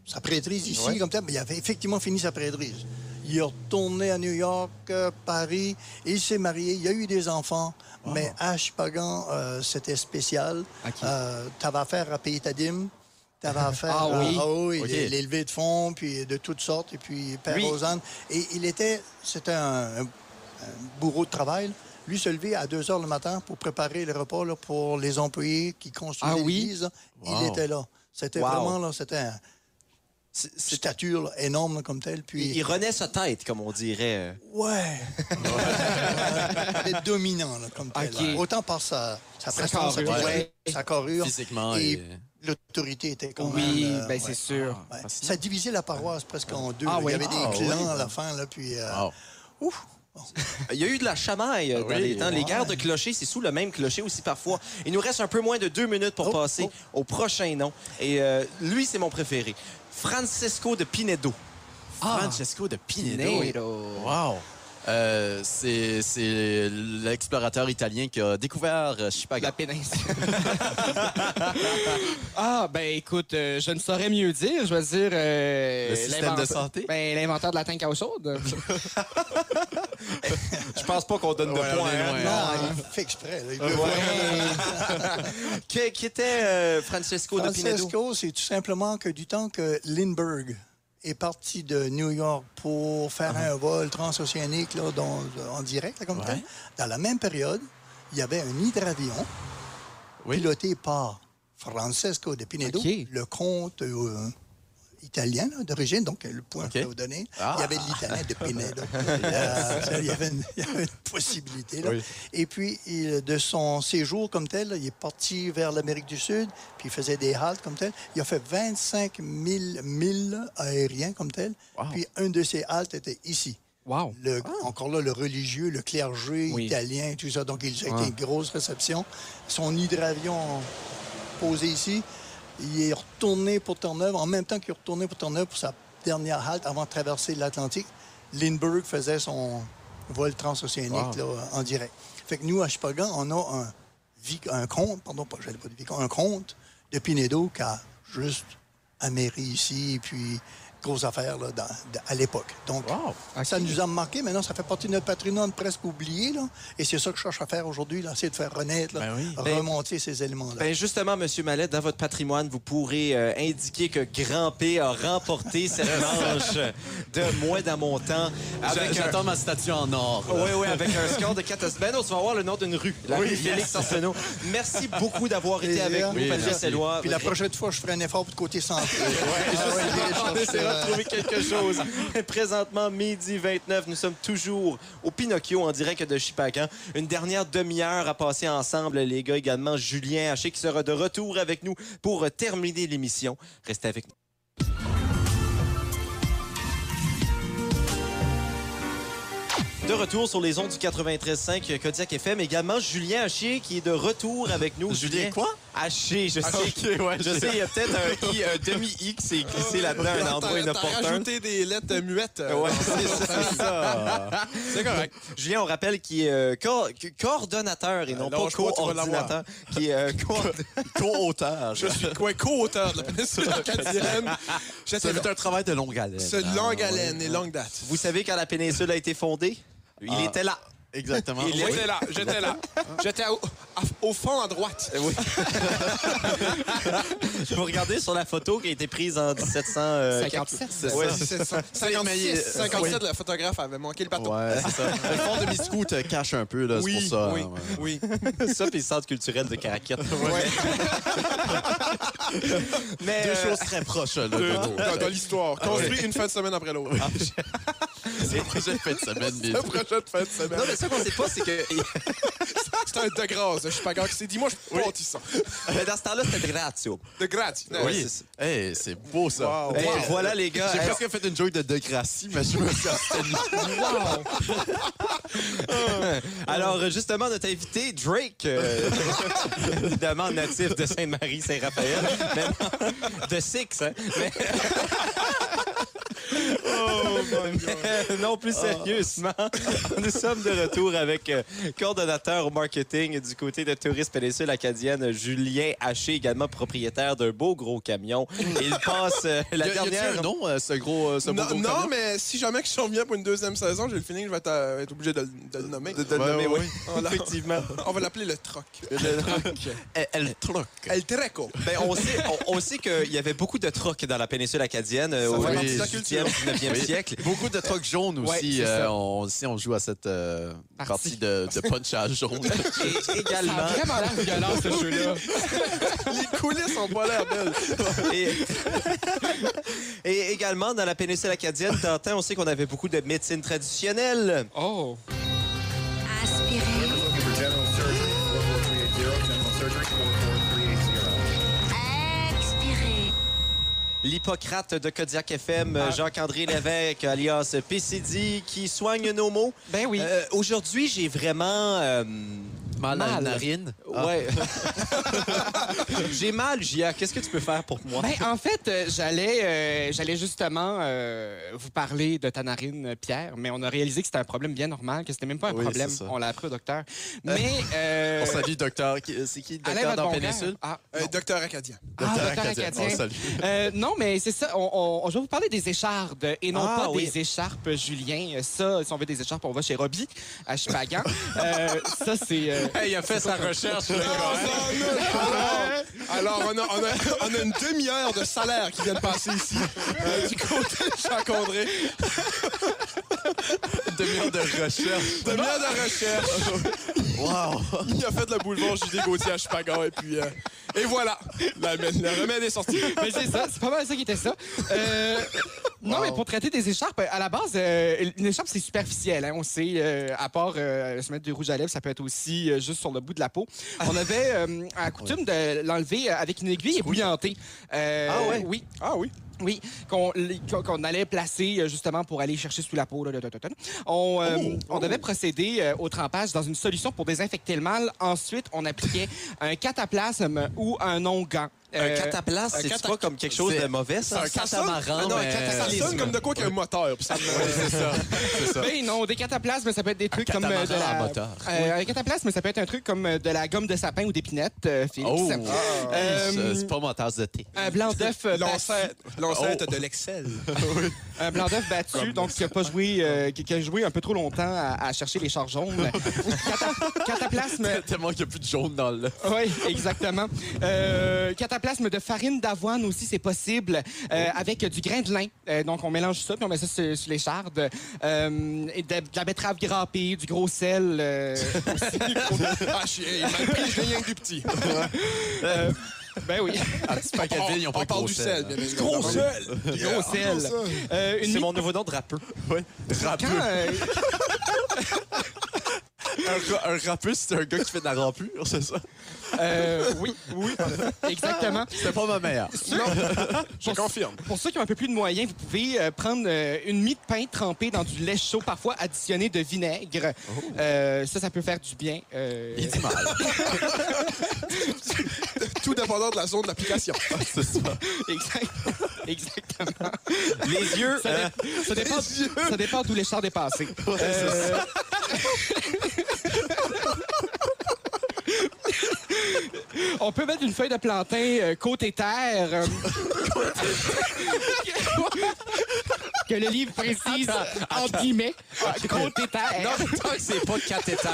sa prêtrise ici, comme mais il avait effectivement fini sa prêtrise. Il est retourné à New York, euh, Paris, et il s'est marié, il a eu des enfants, mais à Chipagan, euh, c'était spécial. OK. Euh, t'avais affaire à payer ta dîme, t'avais affaire Ah à oui, les, levées de fonds, puis de toutes sortes, et puis Père Rosanne. Et il était, c'était un, un- un bourreau de travail. Lui se levait à 2 heures le matin pour préparer le repas là, pour les employés qui construisaient Ah oui? l'église. Wow. Il était là. C'était Wow. vraiment, là, c'était un- stature là, énorme comme telle. Puis, Il, renaît sa tête, comme on dirait. Ouais. Il est dominant, là, comme tel. Autant par sa, sa sa, carrure. carrure, sa carrure. Physiquement. Et et- l'autorité était quand Oui, même... euh, ben ouais. c'est sûr. Ouais. Ça divisait la paroisse presque en deux. Ah oui? Il y avait Ah des clans oui. à la fin, là, puis... euh, Wow. ouf. Il y a eu de la chamaille euh, dans Oui, les temps. Les guerres de clocher, c'est sous le même clocher aussi parfois. Il nous reste un peu moins de deux minutes pour Oh, passer au prochain nom. Et euh, lui, c'est mon préféré. Francesco de Pinedo. Francesco de Pinedo. Pinedo. Wow. Euh, c'est l'explorateur italien qui a découvert euh, Chipaga. La péninsule. ah, ben écoute, euh, je ne saurais mieux dire. Je vais dire. euh, Le système de l'inventeur- santé? Ben, l'inventeur de la tank à eau chaude. Je pense pas qu'on donne de Ouais, points. hein. Non, il fait exprès. là. Il veut Qui, qui était euh, Francesco de Pinedo? Francesco, c'est tout simplement que du temps que Lindbergh est parti de New York pour faire Uh-huh. un vol transocéanique là, dans- en direct, là, comme dans la même période, il y avait un hydravion Oui. piloté par Francesco de Pinedo, le comte euh, italien là, d'origine, donc le point OK. que je vais vous donner. Ah. Il y avait l'italien de Pinedo. Euh, il, y avait une, il y avait une possibilité. Là. Oui. Et puis, il- de son séjour comme tel, il est parti vers l'Amérique du Sud, puis il faisait des haltes comme tel. Il a fait 25 000 milles aériens comme tel. Wow. Puis, un de ses haltes était ici. Wow. Le- Encore là, le religieux, le clergé Oui. italien, tout ça. Donc, il a été Ah. une grosse réception. Son hydravion posé ici, il est retourné pour Terre-Neuve. En même temps qu'il est retourné pour Terre-Neuve pour sa dernière halte avant de traverser l'Atlantique, Lindbergh faisait son vol transocéanique là, en direct. Fait que nous, à Chipagan, on a un, un compte, pardon, pas, pas vicomte, un compte de Pinedo qui a juste améri ici, et puis grosse affaire là, dans- de- à l'époque. Donc, ça nous a marqué. Maintenant, ça fait partie de notre patrimoine presque oublié. Là, et c'est ça que je cherche à faire aujourd'hui, là, c'est de faire renaître, là, Ben oui. remonter ces éléments-là. Ben justement, Monsieur Mallet, dans votre patrimoine, vous pourrez euh, indiquer que Grand P a remporté cette manche de Moi dans mon temps. Avec un... J'attends ma statue en or. là. Oui, oui, avec un score de 4 Ben, on va avoir le nom d'une rue, la rue Félix Arsenault. Merci beaucoup d'avoir été avec nous, Oui, Patrice. Puis la prochaine fois, je ferai un effort pour le côté santé. Chercher, trouver quelque chose. Présentement, midi 29, nous sommes toujours au Pinocchio en direct de Chipacan. Une dernière demi-heure à passer ensemble, les gars, également Julien Haché qui sera de retour avec nous pour terminer l'émission. Restez avec nous. De retour sur les ondes du 93.5 Kodiak FM. Également, Julien Haché qui est de retour avec nous. Julien? quoi? Haché, je sais. ouais, je sais, il y a peut-être un, I, un demi-I qui s'est glissé là-dedans, un endroit T'as inopportun. rajouté des lettres muettes. euh, Ouais, c'est ça. c'est ça. C'est correct. Julien, on rappelle qu'il est euh, co- coordonnateur et non Euh, pas lâche pas, coordinateur. Qui est co- Co-auteur. Je suis quoi, co-auteur de la péninsule acadienne. Être un travail de longue haleine. C'est de longue haleine et longue date. Vous savez quand la péninsule a été fondée? Il Ah. était là. Exactement. Il Oui. était là, j'étais là. J'étais à- au fond à droite. Oui. Vous regardez sur la photo qui a été prise en 1700. euh, 57. C'est Ouais, ça. C'est ça. 56, 57, le photographe avait manqué le bateau. Ouais, c'est ça. Le fond de Miscou te cache un peu, là, c'est Oui, pour ça. oui, hein, ouais. oui. ça, puis le centre culturel de Caracat. Mais, Deux euh, choses très proches, là. De- de- dans dans l'histoire. Construit une fin de semaine après l'autre. C'est projet de fin de semaine, Un projet de fin de semaine. Non, mais ça qu'on sait pas, c'est que C'est un de grâce. Je suis pas grave. qui s'est dit, moi, je suis pas ça. mais dans ce temps-là, c'était gratio. De gratis. Oui. Hey, c'est beau, ça. Wow. Hey, Wow. Voilà, les gars. J'ai Hey, presque fait une joke de De Gracie, mais je me suis abstenu. Alors, euh, justement, notre invité, Drake, euh, évidemment natif de Sainte-Marie-Saint-Raphaël, mais non, de Six, hein? Mais... Mais non, plus sérieusement, nous sommes de retour avec euh, coordonnateur au marketing du côté de Tourisme Péninsule Acadienne, Julien Haché, également propriétaire d'un beau gros camion. Il passe euh, la Y a- y a-t-il dernière... un nom, euh, ce gros, euh, ce beau Non, gros non, camion? mais si jamais que je reviens pour une deuxième saison, j'ai le feeling que je vais être, euh, être obligé de, le- de le nommer. De, de le Ouais, nommer, ouais, oui. On l'a- Effectivement. On va l'appeler le troc. El Truc. El Treco. Ben, on sait, on, on sait qu'il y avait beaucoup de trocs dans la péninsule acadienne euh, au fait Oui. partie de la 18e, culture. 19e Oui. siècle. Beaucoup de trucs jaunes Ouais, aussi. euh, ça. on, aussi, on joue à cette euh, Partie. partie de, de punchage jaune. Et Ça également, a vraiment l'air violent, ce jeu-là. Les coulisses ont pas l'air belles. et, et également dans la péninsule acadienne, d'antan, on sait qu'on avait beaucoup de médecine traditionnelle. Oh. L'Hippocrate de Kodiak FM, Ah. Jacques-André Lévesque, alias PCD, qui soigne nos mots. Ben oui. Euh, Aujourd'hui, j'ai vraiment... euh, Mal à la Mal. narine. Ouais. j'ai mal, Gia. Qu'est-ce que tu peux faire pour moi? Ben, en fait, euh, j'allais euh, j'allais justement euh, vous parler de ta narine, Pierre, mais on a réalisé que c'était un problème bien normal, que c'était même pas un Oui, problème. On l'a appris au docteur. Mais... euh, On salue docteur. Qui- C'est qui, docteur dans. Péninsule? Ah, Euh, Docteur Acadien. Ah, docteur Acadien. On salue. Euh, non, mais c'est ça. On, on- je vais vous parler des échardes et non Ah, pas oui. des écharpes, Julien. Ça, si on veut des écharpes, on va chez Robbie, à Chupagan. Euh, ça, c'est... euh, il a fait sa recherche. Alors, on a, on a- on a une demi-heure de salaire qui vient de passer ici, euh, du côté de Jacques-André. demi-heure de recherche. Demi-heure de recherche. Wow. Il a fait le boulevard J.D. Gauthier à Chupagan, et puis... euh, et voilà, La- le remède est sorti. Mais c'est ça, c'est pas mal ça qui était ça. Euh, Non, mais pour traiter des écharpes, à la base, euh, une écharpe, c'est superficiel. hein, on sait, euh, à part euh, se mettre du rouge à lèvres, ça peut être aussi euh, juste sur le bout de la peau. On avait euh, à coutume de l'enlever avec une aiguille ébouillantée. Euh, Ah ouais? Oui. Ah oui. Oui, qu'on allait placer euh, justement pour aller chercher sous la peau. là. On, euh, on devait procéder euh, au trempage dans une solution pour désinfecter le mal. Ensuite, on appliquait un cataplasme ou un onguent. Un Euh, cataplasme, un c'est cata- pas comme quelque chose de mauvais, ça? Sonne- catamaran, Ah non, un mais- catamaran, ça sonne comme de quoi qu'il y a un moteur. puis ça C'est ça. Ça. Ben non, des cataplasmes, ça peut être des trucs comme euh, de la... à moteur. Euh, Un cataplasme, ça peut être un truc comme euh, de la gomme de sapin ou d'épinette, euh, Félix. Oh, Euh, c'est- c'est pas mon tasse de thé. un blanc d'œuf euh, battu. L'ancêtre l'ancêtre de l'Excel. Un blanc d'œuf battu, donc qui a pas joué, euh, qui, qui a joué un peu trop longtemps à, à chercher les charges jaunes. Cata- cataplasme. Tellement qu'il n'y a plus de jaune dans le. Oui, exactement. Euh, cataplasme de farine d'avoine aussi, c'est possible, euh, avec du grain de lin. Euh, donc, on mélange ça, puis on met ça sur, sur les chardes. Euh, et de, de la betterave grappée, du gros sel. euh, Ah, je il m'a pris, je l'ai rien que du petit. euh, ben oui, Un petit paquet de vignes, ils n'ont pas On parle du sel. sel, bien évidemment. gros sel. Du gros sel. Euh, une C'est mon nouveau nom de rappeur. Rappeux. Quand, euh, Un, un rappeux, c'est un gars qui fait de la rampure, c'est ça? euh, oui, oui, exactement. C'était pas ma meilleure. Je confirme. Pour ceux qui ont un peu plus de moyens, vous pouvez euh, prendre euh, une mie de pain trempée dans du lait chaud, parfois additionné de vinaigre. Euh, ça, ça peut faire du bien. Euh, Il dit mal. Tout dépendant de la zone d'application. c'est ça. exact- Exactement. Les yeux, Ça, ça dépend, ça dépend d'où les chars est passé. Euh, On peut mettre une feuille de plantain euh, côté terre. euh, que le livre précise, entre guillemets, côté terre. Non, tant que c'est pas cathéter.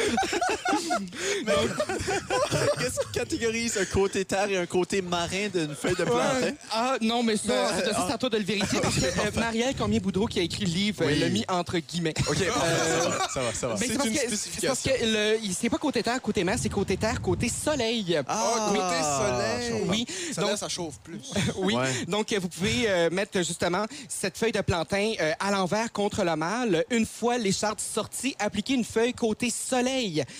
Qu'est-ce qui catégorise un côté terre et un côté marin d'une feuille de plantain? Ah, non, mais ça, c'est ah. à toi de le vérifier. Parce que euh, Marielle Cormier-Boudreau, qui a écrit le livre, euh, Oui. l'a mis entre guillemets. OK, ça va, ça va, ça va. Mais C'est parce une que, c'est spécification. parce que le- il- c'est pas côté terre, côté mer, c'est côté terre, côté soleil. Ah, côté soleil. Oui, donc, ça chauffe plus. oui. Ouais. Donc, euh, vous pouvez euh, mettre justement cette feuille de plantain euh, à l'envers contre le mâle. Une fois l'écharde sortie, appliquez une feuille côté soleil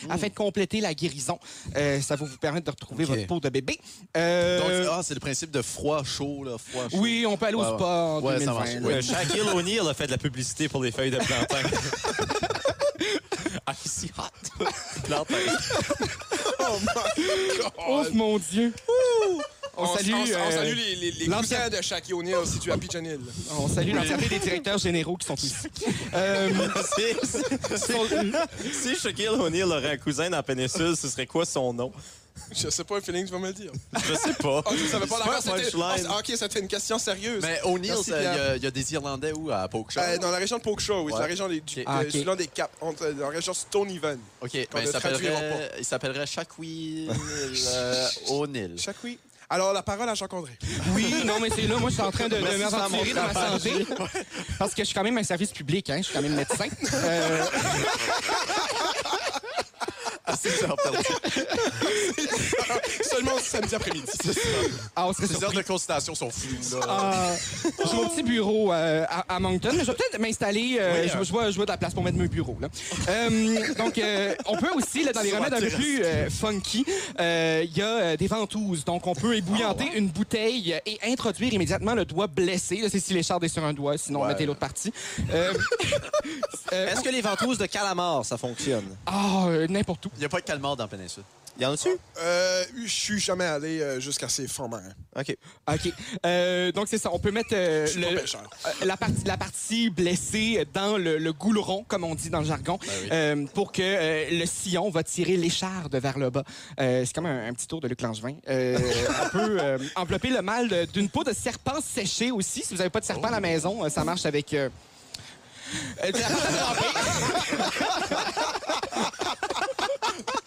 afin de compléter la guérison. Euh, ça va vous permettre de retrouver votre peau de bébé. Euh, Donc, ah, c'est le principe de froid, chaud, là, froid, chaud. oui, on peut aller au Ouais, spa en ouais. Ouais, ça 2020. marche. là. Oui. Euh, Shaquille O'Neal a fait de la publicité pour les feuilles de plantain. Icy hot. plantain. Oh mon Dieu! On, On, salue, on- on euh, salue les, les, les de Shaquille O'Neal situés à Pigeon Hill. on salue l'entièreté des directeurs généraux qui sont ici. Euh, si, Shaquille O'Neal aurait un cousin dans la péninsule, ce serait quoi son nom? Je sais pas, un feeling, tu vas me le dire. Je sais pas. Ah, tu savais pas la c'était- punchline. Ah, OK, ça te fait une question sérieuse. Mais O'Neill, il y, a- il y a des Irlandais où à Pokeshaw? Euh, dans la région de Pokeshaw, oui. C'est Ouais. la région des. Ah, euh, du long des Caps. Dans la région Stonyven. OK, ben, il s'appellerait euh, O'Neill. Chaque Alors, la parole à Jacques-André. oui, non, mais c'est là, moi, je suis en train de, de m'aventurer dans ma santé. Parce que je suis quand même un service public, hein, je suis quand même médecin. Euh, Ah, c'est ça, pardon. Seulement samedi après-midi. ah, on serait Les heures de consultation sont floues, là. Ah, j'ai mon petit bureau euh, à, à Moncton, mais je vais peut-être m'installer. euh, je, je vois, je vois de la place pour mettre mon bureau. Là. Euh, donc, euh, on peut aussi, là, dans les remèdes un peu plus euh, funky, euh, il y a euh, des ventouses. Donc, on peut ébouillanter une bouteille et introduire immédiatement le doigt blessé. Là, c'est si l'écharde est sur un doigt, sinon, Ouais. mettez l'autre partie. Est-ce que les ventouses de calamar, ça fonctionne? Ah, euh, n'importe où. Il n'y a pas de calmar dans la péninsule. Y en a-tu? Euh, je suis jamais allé euh, jusqu'à ces fonds marins. OK. OK. Euh, donc, c'est ça. On peut mettre euh, le- euh, la, partie, la partie blessée dans le, le gouleron, comme on dit dans le jargon, oui. euh, pour que euh, le sillon va tirer l'écharde vers le bas. Euh, c'est comme un, un petit tour de Luc Langevin. Euh, on peut euh, envelopper le mal d'une peau de serpent séchée aussi. Si vous n'avez pas de serpent à la maison, euh, ça marche avec... euh, euh, de la.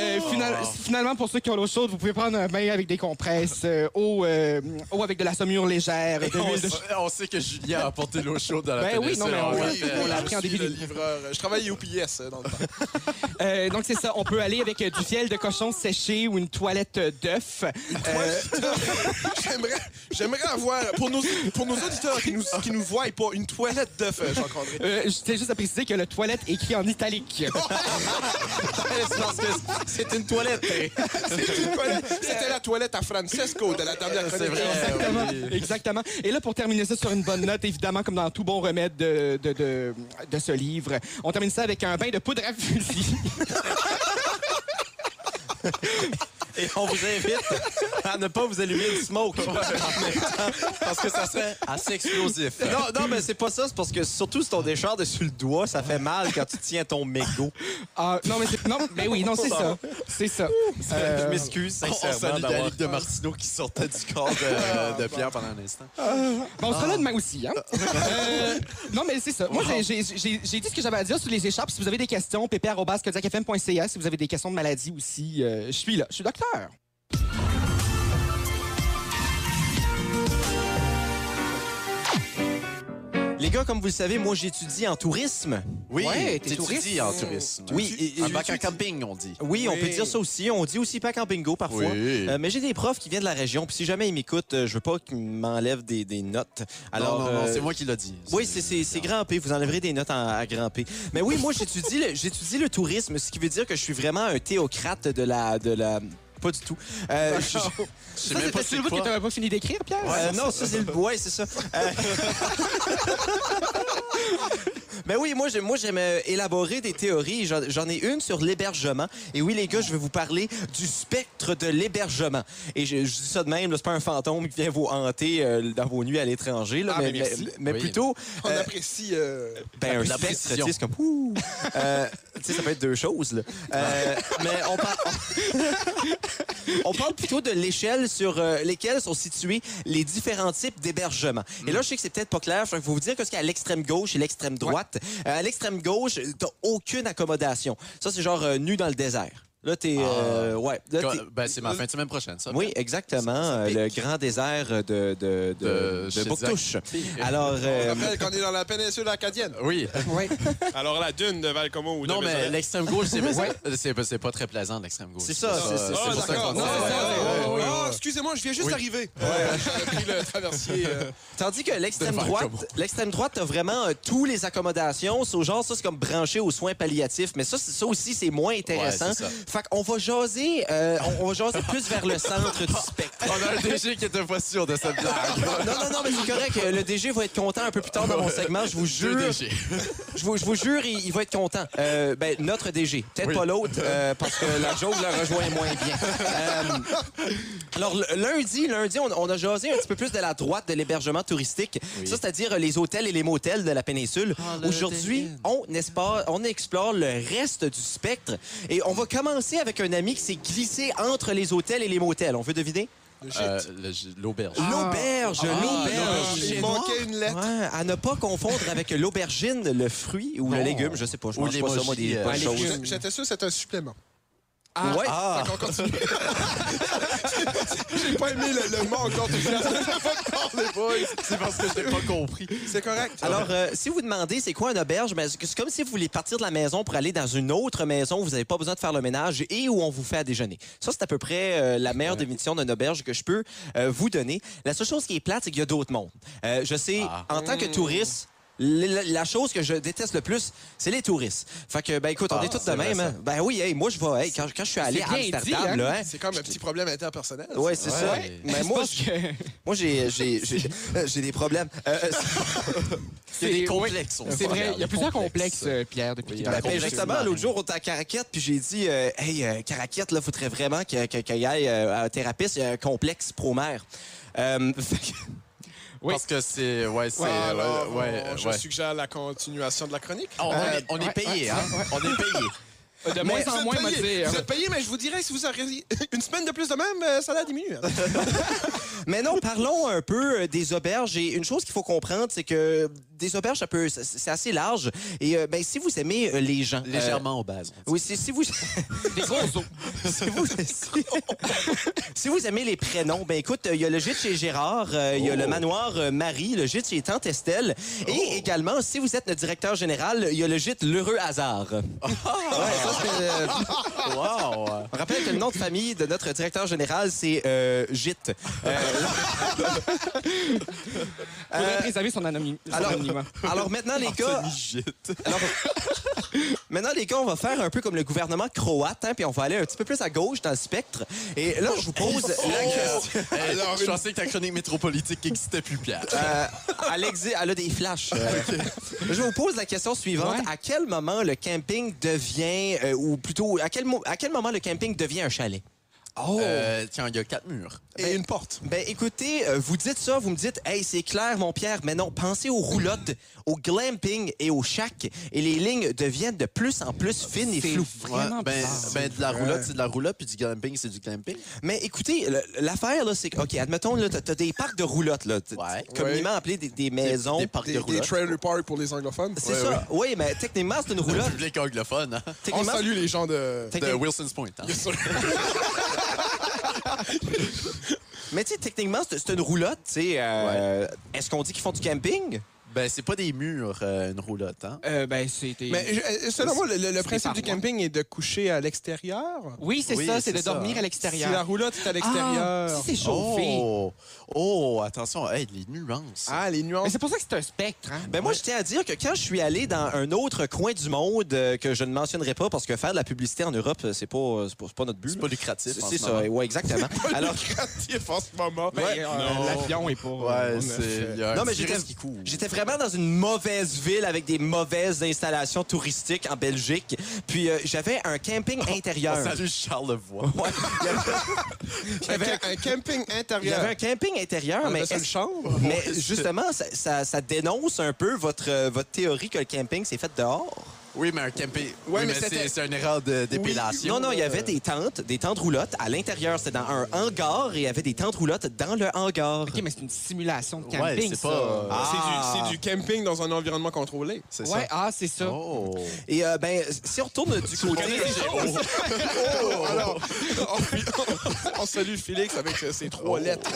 Euh, final- Finalement, pour ceux qui ont l'eau chaude, vous pouvez prendre un bain avec des compresses, euh, eau, euh, eau avec de la saumure légère, de On, de... sait- on sait que Julien a apporté l'eau chaude dans la Ben oui, non, mais on- l'a oui, on l'a appris en début de- livreur. Je travaille au UPS euh, dans le temps. Donc, c'est ça. On peut aller avec du fiel de cochon séché ou une toilette d'œuf. J'aimerais, j'aimerais avoir, pour nos, pour nos auditeurs qui nous, qui nous voient pas, une toilette d'œuf, euh, je tiens juste à préciser que le toilette est écrit en italique. C'est parce que c'est une toilette. C'est une toilette. C'était la toilette à Francesco de la dernière C'est chronique. vrai. Exactement. Exactement. Et là, pour terminer ça sur une bonne note, évidemment, comme dans tout bon remède de, de, de, de ce livre, on termine ça avec un bain de poudre à fusil. Et on vous invite à ne pas vous allumer le smoke. Parce que ça serait assez explosif. Non, non, mais c'est pas ça. C'est parce que surtout si ton décharde est sur le doigt, ça fait mal quand tu tiens ton mégot. Ah, non, mais c'est... Non, mais oui, non, c'est ça. C'est ça. Euh, Je m'excuse On, on sincèrement d'avoir... De Martineau qui sortait du corps de, de Pierre pendant un instant. Bon, on sera là demain aussi, hein? Euh, non, mais c'est ça. Moi, j'ai- j'ai j'ai- j'ai dit ce que j'avais à dire sur les écharpes. Si vous avez des questions, pp.kodiakfm.ca. Si vous avez des questions de maladie aussi, euh, je suis là. Je suis docteur. Les gars, comme vous le savez, moi, j'étudie en tourisme. Oui, Ouais, t'es touriste. en tourisme. Oui, et- un bac en camping, on dit. Oui, on peut dire ça aussi. On dit aussi pas en bingo parfois. Oui. Euh, mais j'ai des profs qui viennent de la région. Puis si jamais ils m'écoutent, euh, je veux pas qu'ils m'enlèvent des, des notes. Alors, non, non, non, euh, c'est moi qui l'ai dit. Oui, c'est- grand P. Vous enlèverez des notes en- à grand P. Mais oui, moi, j'étudie le, j'étudie le tourisme, ce qui veut dire que je suis vraiment un théocrate de la... De la... Pas du tout. Euh, je- Je sais Ça, même pas c'était c'est le bout que t'avais pas fini d'écrire, Pierre? Euh, non, ça, c'est le. Ouais, c'est ça. Euh, Mais oui, moi, j'aime, moi, j'aime euh, élaborer des théories. J'en, ai une sur l'hébergement. Et oui, les gars, je vais vous parler du spectre de l'hébergement. Et je, je dis ça de même, c'est pas un fantôme qui vient vous hanter euh, dans vos nuits à l'étranger. Ah, mais, mais merci. mais- mais Oui. plutôt. On euh, apprécie. euh, ben, un La spectre, c'est comme... ouh. Tu sais, ça peut être deux choses, là. Mais on parle... On parle plutôt de l'échelle sur lesquelles sont situés les différents types d'hébergements. Et là, je sais que c'est peut-être pas clair. Je vais vous dire que ce qui est à l'extrême gauche, gauche et l'extrême droite. Euh, à l'extrême gauche, t'as aucune accommodation. Ça, c'est genre euh, nu dans le désert. Là, t'es... euh, ouais. Là, t'es- Ben, c'est ma fin de semaine prochaine, ça. oui, exactement. le grand désert de, de, de, de, Bouctouche. Alors, On euh, rappelle qu'on est dans la péninsule acadienne. Oui. Alors la dune de Valcomo ou de Non, mais l'extrême gauche, c'est c'est- c'est pas très plaisant, l'extrême gauche. C'est ça, c'est- c'est- Ah, pour ça qu'on- Non, Ouais, ouais, ouais, Ah, ouais. excusez-moi, je viens juste d'arriver. J'ai pris le traversier. euh, Tandis que l'extrême De droite, l'extrême droite, t'as vraiment euh, tous les accommodations. C'est au genre, ça, c'est comme branché aux soins palliatifs. Mais ça, c'est- ça aussi, c'est moins intéressant. Fait qu'on va jaser, euh, on, on va jaser plus vers le centre du spectre. On a un DG qui était pas sûr de cette blague. Non, non, non, mais c'est correct. Euh, Le DG va être content un peu plus tard dans mon segment. Je vous jure. DG. Je vous, je vous jure, il, il va être content. Euh, ben, notre DG. Peut-être Oui. pas l'autre, euh, parce que la joke le rejoint moins bien. Euh, alors, lundi, lundi, on, on a jasé un petit peu plus de la droite de l'hébergement touristique. Ça, c'est-à-dire les hôtels et les motels de la péninsule. Holiday Aujourd'hui, on, n'est-ce pas, on explore le reste du spectre. Et on va commencer avec un ami qui s'est glissé entre les hôtels et les motels. On veut deviner? le gîte. Euh, le- L'auberge. L'auberge, l'auberge. Il manquait une lettre. Ouais, à ne pas confondre avec l'aubergine, le fruit ou le légume, je sais pas. Je Ou mange pas ça, moi, l'émoji, des euh, J'étais sûr que c'était un supplément. Ouais. Ah! Qu'on continue. J'ai pas aimé le, le mot encore tout C'est parce que je pas compris. C'est correct. Alors, euh, si vous demandez c'est quoi une auberge, ben, c'est comme si vous voulez partir de la maison pour aller dans une autre maison, vous n'avez pas besoin de faire le ménage et où on vous fait à déjeuner. Ça, c'est à peu près euh, la meilleure définition d'une auberge que je peux euh, vous donner. La seule chose qui est plate, c'est qu'il y a d'autres mondes. Euh, je sais, Ah. en tant que touriste, la, chose que je déteste le plus, c'est les touristes. Fait que, ben écoute, on Ah, est tous de c'est même. hein. Ben oui, hey, moi, je vais, hey, quand, quand je suis allé à Amsterdam, hein? là, hein, C'est comme un petit problème interpersonnel. Ouais, c'est ça. Ouais. Mais moi, moi, j'ai, j'ai, j'ai, euh, j'ai des problèmes. Euh, euh, Il y a des C'est- complexes. C'est vrai, il y a plusieurs complexes. complexes, euh, Pierre, depuis dans Ben, la ben, l'autre jour, on était à Caraquette, puis j'ai dit, euh, hey, euh, Caraquette, là, faudrait vraiment que- que- qu'il y aille euh, à un thérapeute, il y a un complexe pro-mère. Euh, fait que- Oui. Parce que c'est. Ouais, c'est. Ouais, alors, ouais, ouais, on- je ouais. suggère la continuation de la chronique. On, on Euh, est, on est ouais, payé, ouais, hein? On est payé. De Mais moins vous en êtes moins, moi, payé. dire. Vous êtes payé, mais je vous dirais, si vous auriez une semaine de plus de même, euh, ça a diminué. hein. Mais non, parlons un peu euh, des auberges. Et une chose qu'il faut comprendre, c'est que des auberges, ça peut, c'est- assez large. Et euh, ben, si vous aimez euh, les gens... euh, Légèrement au base. oui, si, si vous... Des gros os. si, vous si, si vous aimez les prénoms, ben écoute, euh, il y a le gîte chez Gérard, euh, il y a le manoir euh, Marie, le gîte chez Tante Estelle. Et également, si vous êtes le directeur général, il y a le gîte L'Heureux Hasard. Ouais, ça, c'est, euh, Wow! on rappelle que le nom de famille de notre directeur général, c'est euh, Gîte. Euh, Faudrait préserver son anonyme- son alors, anonymat. alors maintenant, les gars... Alors, maintenant, les gars, on va faire un peu comme le gouvernement croate, hein, puis on va aller un petit peu plus à gauche dans le spectre. Et là, je vous pose la question... Hey, Alors, je pensais que ta chronique métropolitique n'existait plus, Pierre. Euh, elle, exi- elle a des flashs. Euh, Je vous pose la question suivante. Ouais. À quel moment le camping devient, euh, ou plutôt, à quel, mo- à quel moment le camping devient un chalet? Euh, tiens, il y a quatre murs. Et une porte. Ben écoutez, euh, vous dites ça, vous me dites, hey, c'est clair, mon Pierre, mais non, pensez aux roulottes, au glamping et au shack, et les lignes deviennent de plus en plus fines et C'est floues. vraiment ben, bizarre. ben, de la roulotte, c'est de la roulotte, puis du glamping, c'est du glamping. Mais écoutez, le- l'affaire, là, c'est que, OK, admettons, là, t'as des parcs de roulottes, là, Ouais. communément appelés des, des maisons. Des parcs Des, de des roulotte. trailer parks pour les anglophones. C'est Ouais, ça. Oui, mais techniquement, c'est une Le roulotte. public anglophone, hein? On salue les gens de... Wilson's Point. Hein? Mais tu sais, techniquement, c'est une roulotte, tu sais. euh, Est-ce qu'on dit qu'ils font du camping? Ben, c'est pas des murs, euh, une roulotte, hein? Euh, ben, c'était... Mais selon moi, le, le- le C'est principe du camping est de coucher à l'extérieur? Oui, c'est Oui, ça, c'est de ça, dormir à l'extérieur. Si la roulotte est à l'extérieur. Ah, si c'est chauffé. Oh! Oh, attention, hey, les nuances. Ah, les Mais nuances. c'est pour ça que c'est un spectre, hein? Ben moi, je tiens à dire que quand je suis allé dans un autre coin du monde euh, que je ne mentionnerai pas parce que faire de la publicité en Europe, euh, c'est pas, euh, c'est pas, c'est pas notre but. C'est pas lucratif. C'est en c'est ce ça, ouais, exactement. Alors, Créatif en ce moment. Ben, Ouais. euh. L'avion est pas... Ouais, c'est. Non, mais j'étais- vraiment dans une mauvaise ville avec des mauvaises installations touristiques en Belgique. Puis euh, j'avais un camping intérieur. On salue Charles Levoix. Ouais, il y avait- il y Un, avait- ca- un camping il y intérieur. avait un camping On mais, une chambre. mais justement, ça, ça- ça dénonce un peu votre, euh, votre théorie que le camping, c'est fait dehors? Oui, mais un camping. Ouais, oui, mais c'est une erreur de- d'épilation. Non, non, il y avait des tentes, des tentes roulottes. À l'intérieur, c'était dans un hangar et il y avait des tentes roulottes dans le hangar. OK, mais c'est une simulation de Ouais, camping, c'est ça. pas- Ah. C'est du, c'est du camping dans un environnement contrôlé. C'est Ouais, ça. ah, c'est ça. Oh. Et euh, ben, si on retourne du côté... Oh, alors, on, on salue Félix avec euh, ses trois lettres.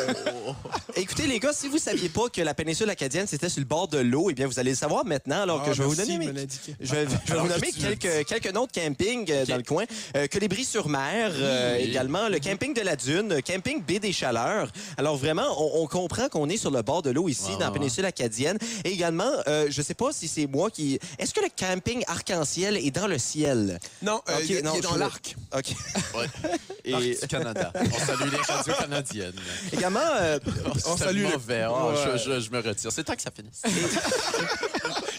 Écoutez, les gars, si vous saviez pas que la péninsule acadienne, c'était sur le bord de l'eau, eh bien, vous allez le savoir maintenant, alors Ah, que je vais vous donner... mes-. Je vais, je vais vous nommer quelques, quelques noms de camping euh, dans le coin. Euh, Colibri-sur-Mer, euh, Oui. également le camping de la Dune, camping Baie des Chaleurs. Alors vraiment, on, on comprend qu'on est sur le bord de l'eau ici, Ouais, dans la ouais. péninsule acadienne. Et également, euh, je sais pas si c'est moi qui... Est-ce que le camping arc-en-ciel est dans le ciel? Non, euh, Ok, il, est- non, il est dans je- l'arc. OK. Et du Canada. On salue les radios canadiennes. également... euh, On salue le- mauvais. Oh, Ouais. je, je- je me retire. C'est temps que ça finisse.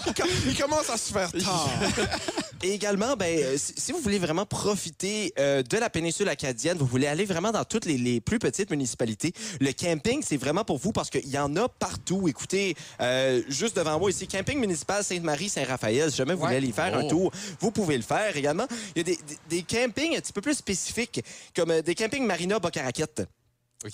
Il, com- il commence à se faire tard. Et également, ben, euh, si vous voulez vraiment profiter euh, de la péninsule acadienne, vous voulez aller vraiment dans toutes les, les plus petites municipalités, le camping, c'est vraiment pour vous parce qu'il y en a partout. Écoutez, euh, juste devant moi ici, camping municipal Sainte-Marie, Saint-Raphaël, si jamais vous Ouais. voulez aller y faire un Oh. tour, vous pouvez le faire également. Il y a des, des- des campings un petit peu plus spécifiques, comme euh, des campings Marina Bocaraquette.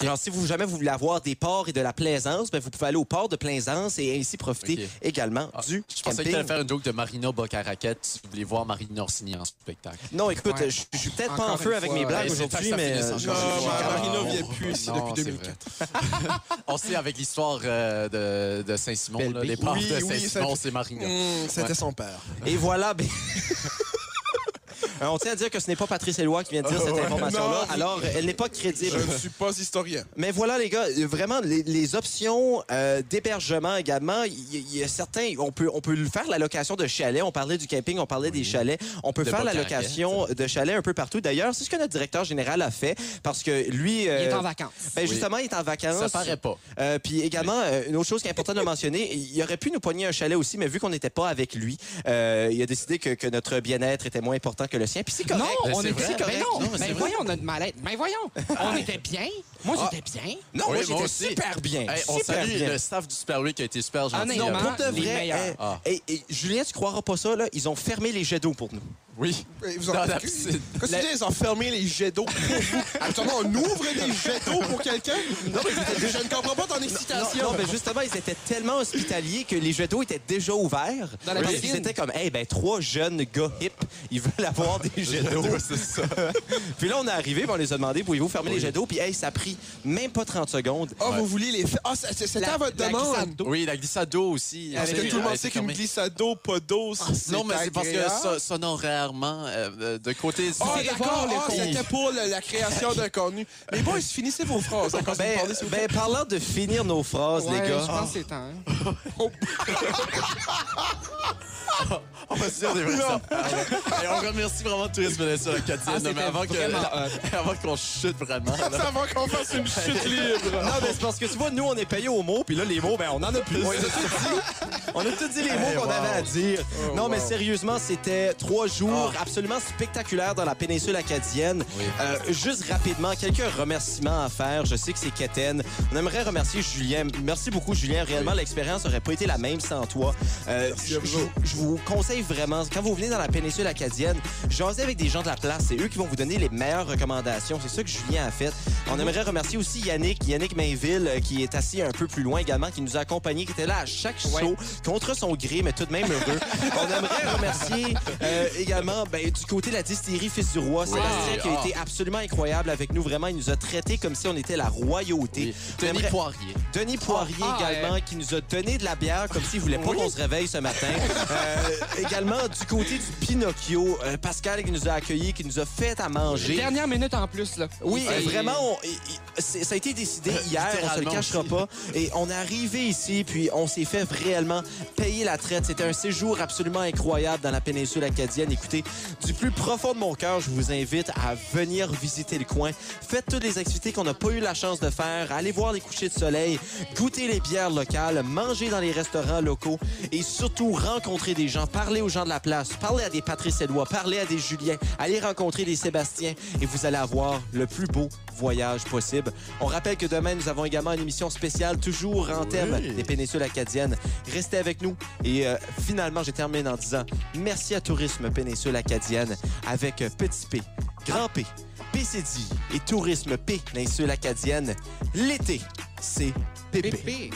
Alors, si vous jamais vous voulez avoir des ports et de la plaisance, ben, vous pouvez aller au port de Plaisance et ainsi profiter également Ah, du Je pensais que tu allais faire une joke de Marina Bocaraquette si vous voulez voir Marine Orsini en spectacle. Non, écoute, Ouais. je, je suis peut-être pas en feu avec mes blagues aujourd'hui, mais... euh. Non, Marina vient plus ici non, depuis c'est 2004. On sait avec l'histoire euh, de, de Saint-Simon, les parts Oui, de Saint-Simon, c'est Marina. Hum, C'était Ouais. son père. Et voilà, ben... Euh, On tient à dire que ce n'est pas Patrice Éloi qui vient de dire cette Ouais, information-là, alors elle n'est pas Je crédible. ne suis pas historien. Mais voilà, les gars, euh, vraiment, les, les options euh, d'hébergement également, il y, a certains, on peut, on peut faire la location de chalets. On parlait du camping, on parlait des chalets. On peut De faire la Bocarakette. location de chalets un peu partout. D'ailleurs, c'est ce que notre directeur général a fait parce que lui. Il est euh, en vacances. Ben Oui. justement, il est en vacances. Ça paraît pas. Euh, puis également, euh, une autre chose qui est importante de mentionner, il aurait pu nous pogner un chalet aussi, mais vu qu'on n'était pas avec lui, euh, il a décidé que, que notre bien-être était moins important que le Puis c'est correct. Non, Ben, on était. Ben non, Non, mais ben voyons notre mal-être. Ben voyons, on était bien. Moi, j'étais bien. Non, Oui, moi, j'étais aussi. super bien. Hey, on super salue bien. le staff du Super Week qui a été super gentil. Honnêtement, Non, pour de les vrai, meilleurs. hey, Ah. hey, hey, Julien, tu croiras pas ça, là, ils ont fermé les jets d'eau pour nous. Oui. Vous en- Dans la Qu'est-ce que tu dis? Ils ont fermé les jets d'eau pour vous. Actuellement, on ouvre des jets d'eau pour quelqu'un? Non, mais je ne comprends pas ton Non, excitation. non, mais justement, ils étaient tellement hospitaliers que les jets d'eau étaient déjà ouverts. Dans la piscine. qu'ils étaient comme, hey, ben, trois jeunes gars hip, ils veulent avoir des jets d'eau. c'est ça. puis là, on est arrivé, puis on les a demandé, pouvez-vous fermer les jets d'eau? Puis, hey, ça a pris même pas 30 secondes. Ah, vous vouliez les faire. Ah, c'est- c'est- c'était La- à votre la glissade demande. d'eau. Oui, la glissade d'eau aussi. Parce euh, que tout le monde a sait qu'une glissade d'eau, pas d'eau, c'est Non, mais c'est parce que sonorairement, euh, euh, de côté... Ah, d'accord. Ah, c'était pour la création d'un contenu. Mais boys, finissez vos phrases. hein, quand vous Ben, ben, parlant de finir nos phrases, Ouais, les je gars. pense que c'est temps. hein. On va se dire des affaires. Et on remercie vraiment Tourisme Venezuela Acadienne. Ah, mais avant avant qu'on chute vraiment. va qu'on fasse une chute libre. Non, mais c'est parce que tu vois, nous, on est payé aux mots, puis là, les mots, ben, on en a plus. On a tout dit, on a tout dit les mots Hey, qu'on wow. avait à dire. non, mais sérieusement, c'était trois jours absolument spectaculaires dans la péninsule acadienne. Oui. Euh, juste rapidement, quelques remerciements à faire. Je sais que c'est Keten. On aimerait remercier Julien. Merci beaucoup, Julien. Réellement, l'expérience aurait pas été la même sans toi. Euh, je, je- je vous conseille vraiment, quand vous venez dans la péninsule acadienne, jasez avec des gens de la place. C'est eux qui vont vous donner les meilleures recommandations. C'est ça que Julien a fait. On aimerait remercier aussi Yannick, Yannick Mainville, euh, qui est assis un peu plus loin également, qui nous a accompagnés, qui était là à chaque show, contre son gré, mais tout de même heureux. On aimerait remercier euh, également ben, du côté de la distillerie Fils du Roi, Sébastien, qui a Ah. été absolument incroyable avec nous. Vraiment, il nous a traités comme si on était la royauté. Oui. Denis aimerait- Poirier. Denis Poirier Ah, également, qui nous a donné de la bière comme s'il voulait pas qu'on se réveille ce matin. Euh, également, du côté du Pinocchio, euh, Pascal qui nous a accueillis, qui nous a fait à manger. Dernière minute en plus, là. Oui, Et- vraiment, on- ça a été décidé hier, on se le cachera pas. Et on est arrivé ici, puis on s'est fait réellement payer la traite. C'était un séjour absolument incroyable dans la péninsule acadienne. Écoutez, du plus profond de mon cœur, je vous invite à venir visiter le coin. Faites toutes les activités qu'on n'a pas eu la chance de faire. Allez voir les couchers de soleil, goûter les bières locales, manger dans les restaurants locaux et surtout rencontrer des gens, parler parlez aux gens de la place, parlez à des Patrice Édouard, parlez à des Julien, allez rencontrer des Sébastien et vous allez avoir le plus beau voyage possible. On rappelle que demain, nous avons également une émission spéciale, toujours en thème des péninsules acadiennes. Restez avec nous. Et euh, finalement, je termine en disant merci à Tourisme Péninsule Acadienne avec Petit P, Grand P, PCD et Tourisme Péninsule Acadienne. L'été, c'est pépé. Pépé.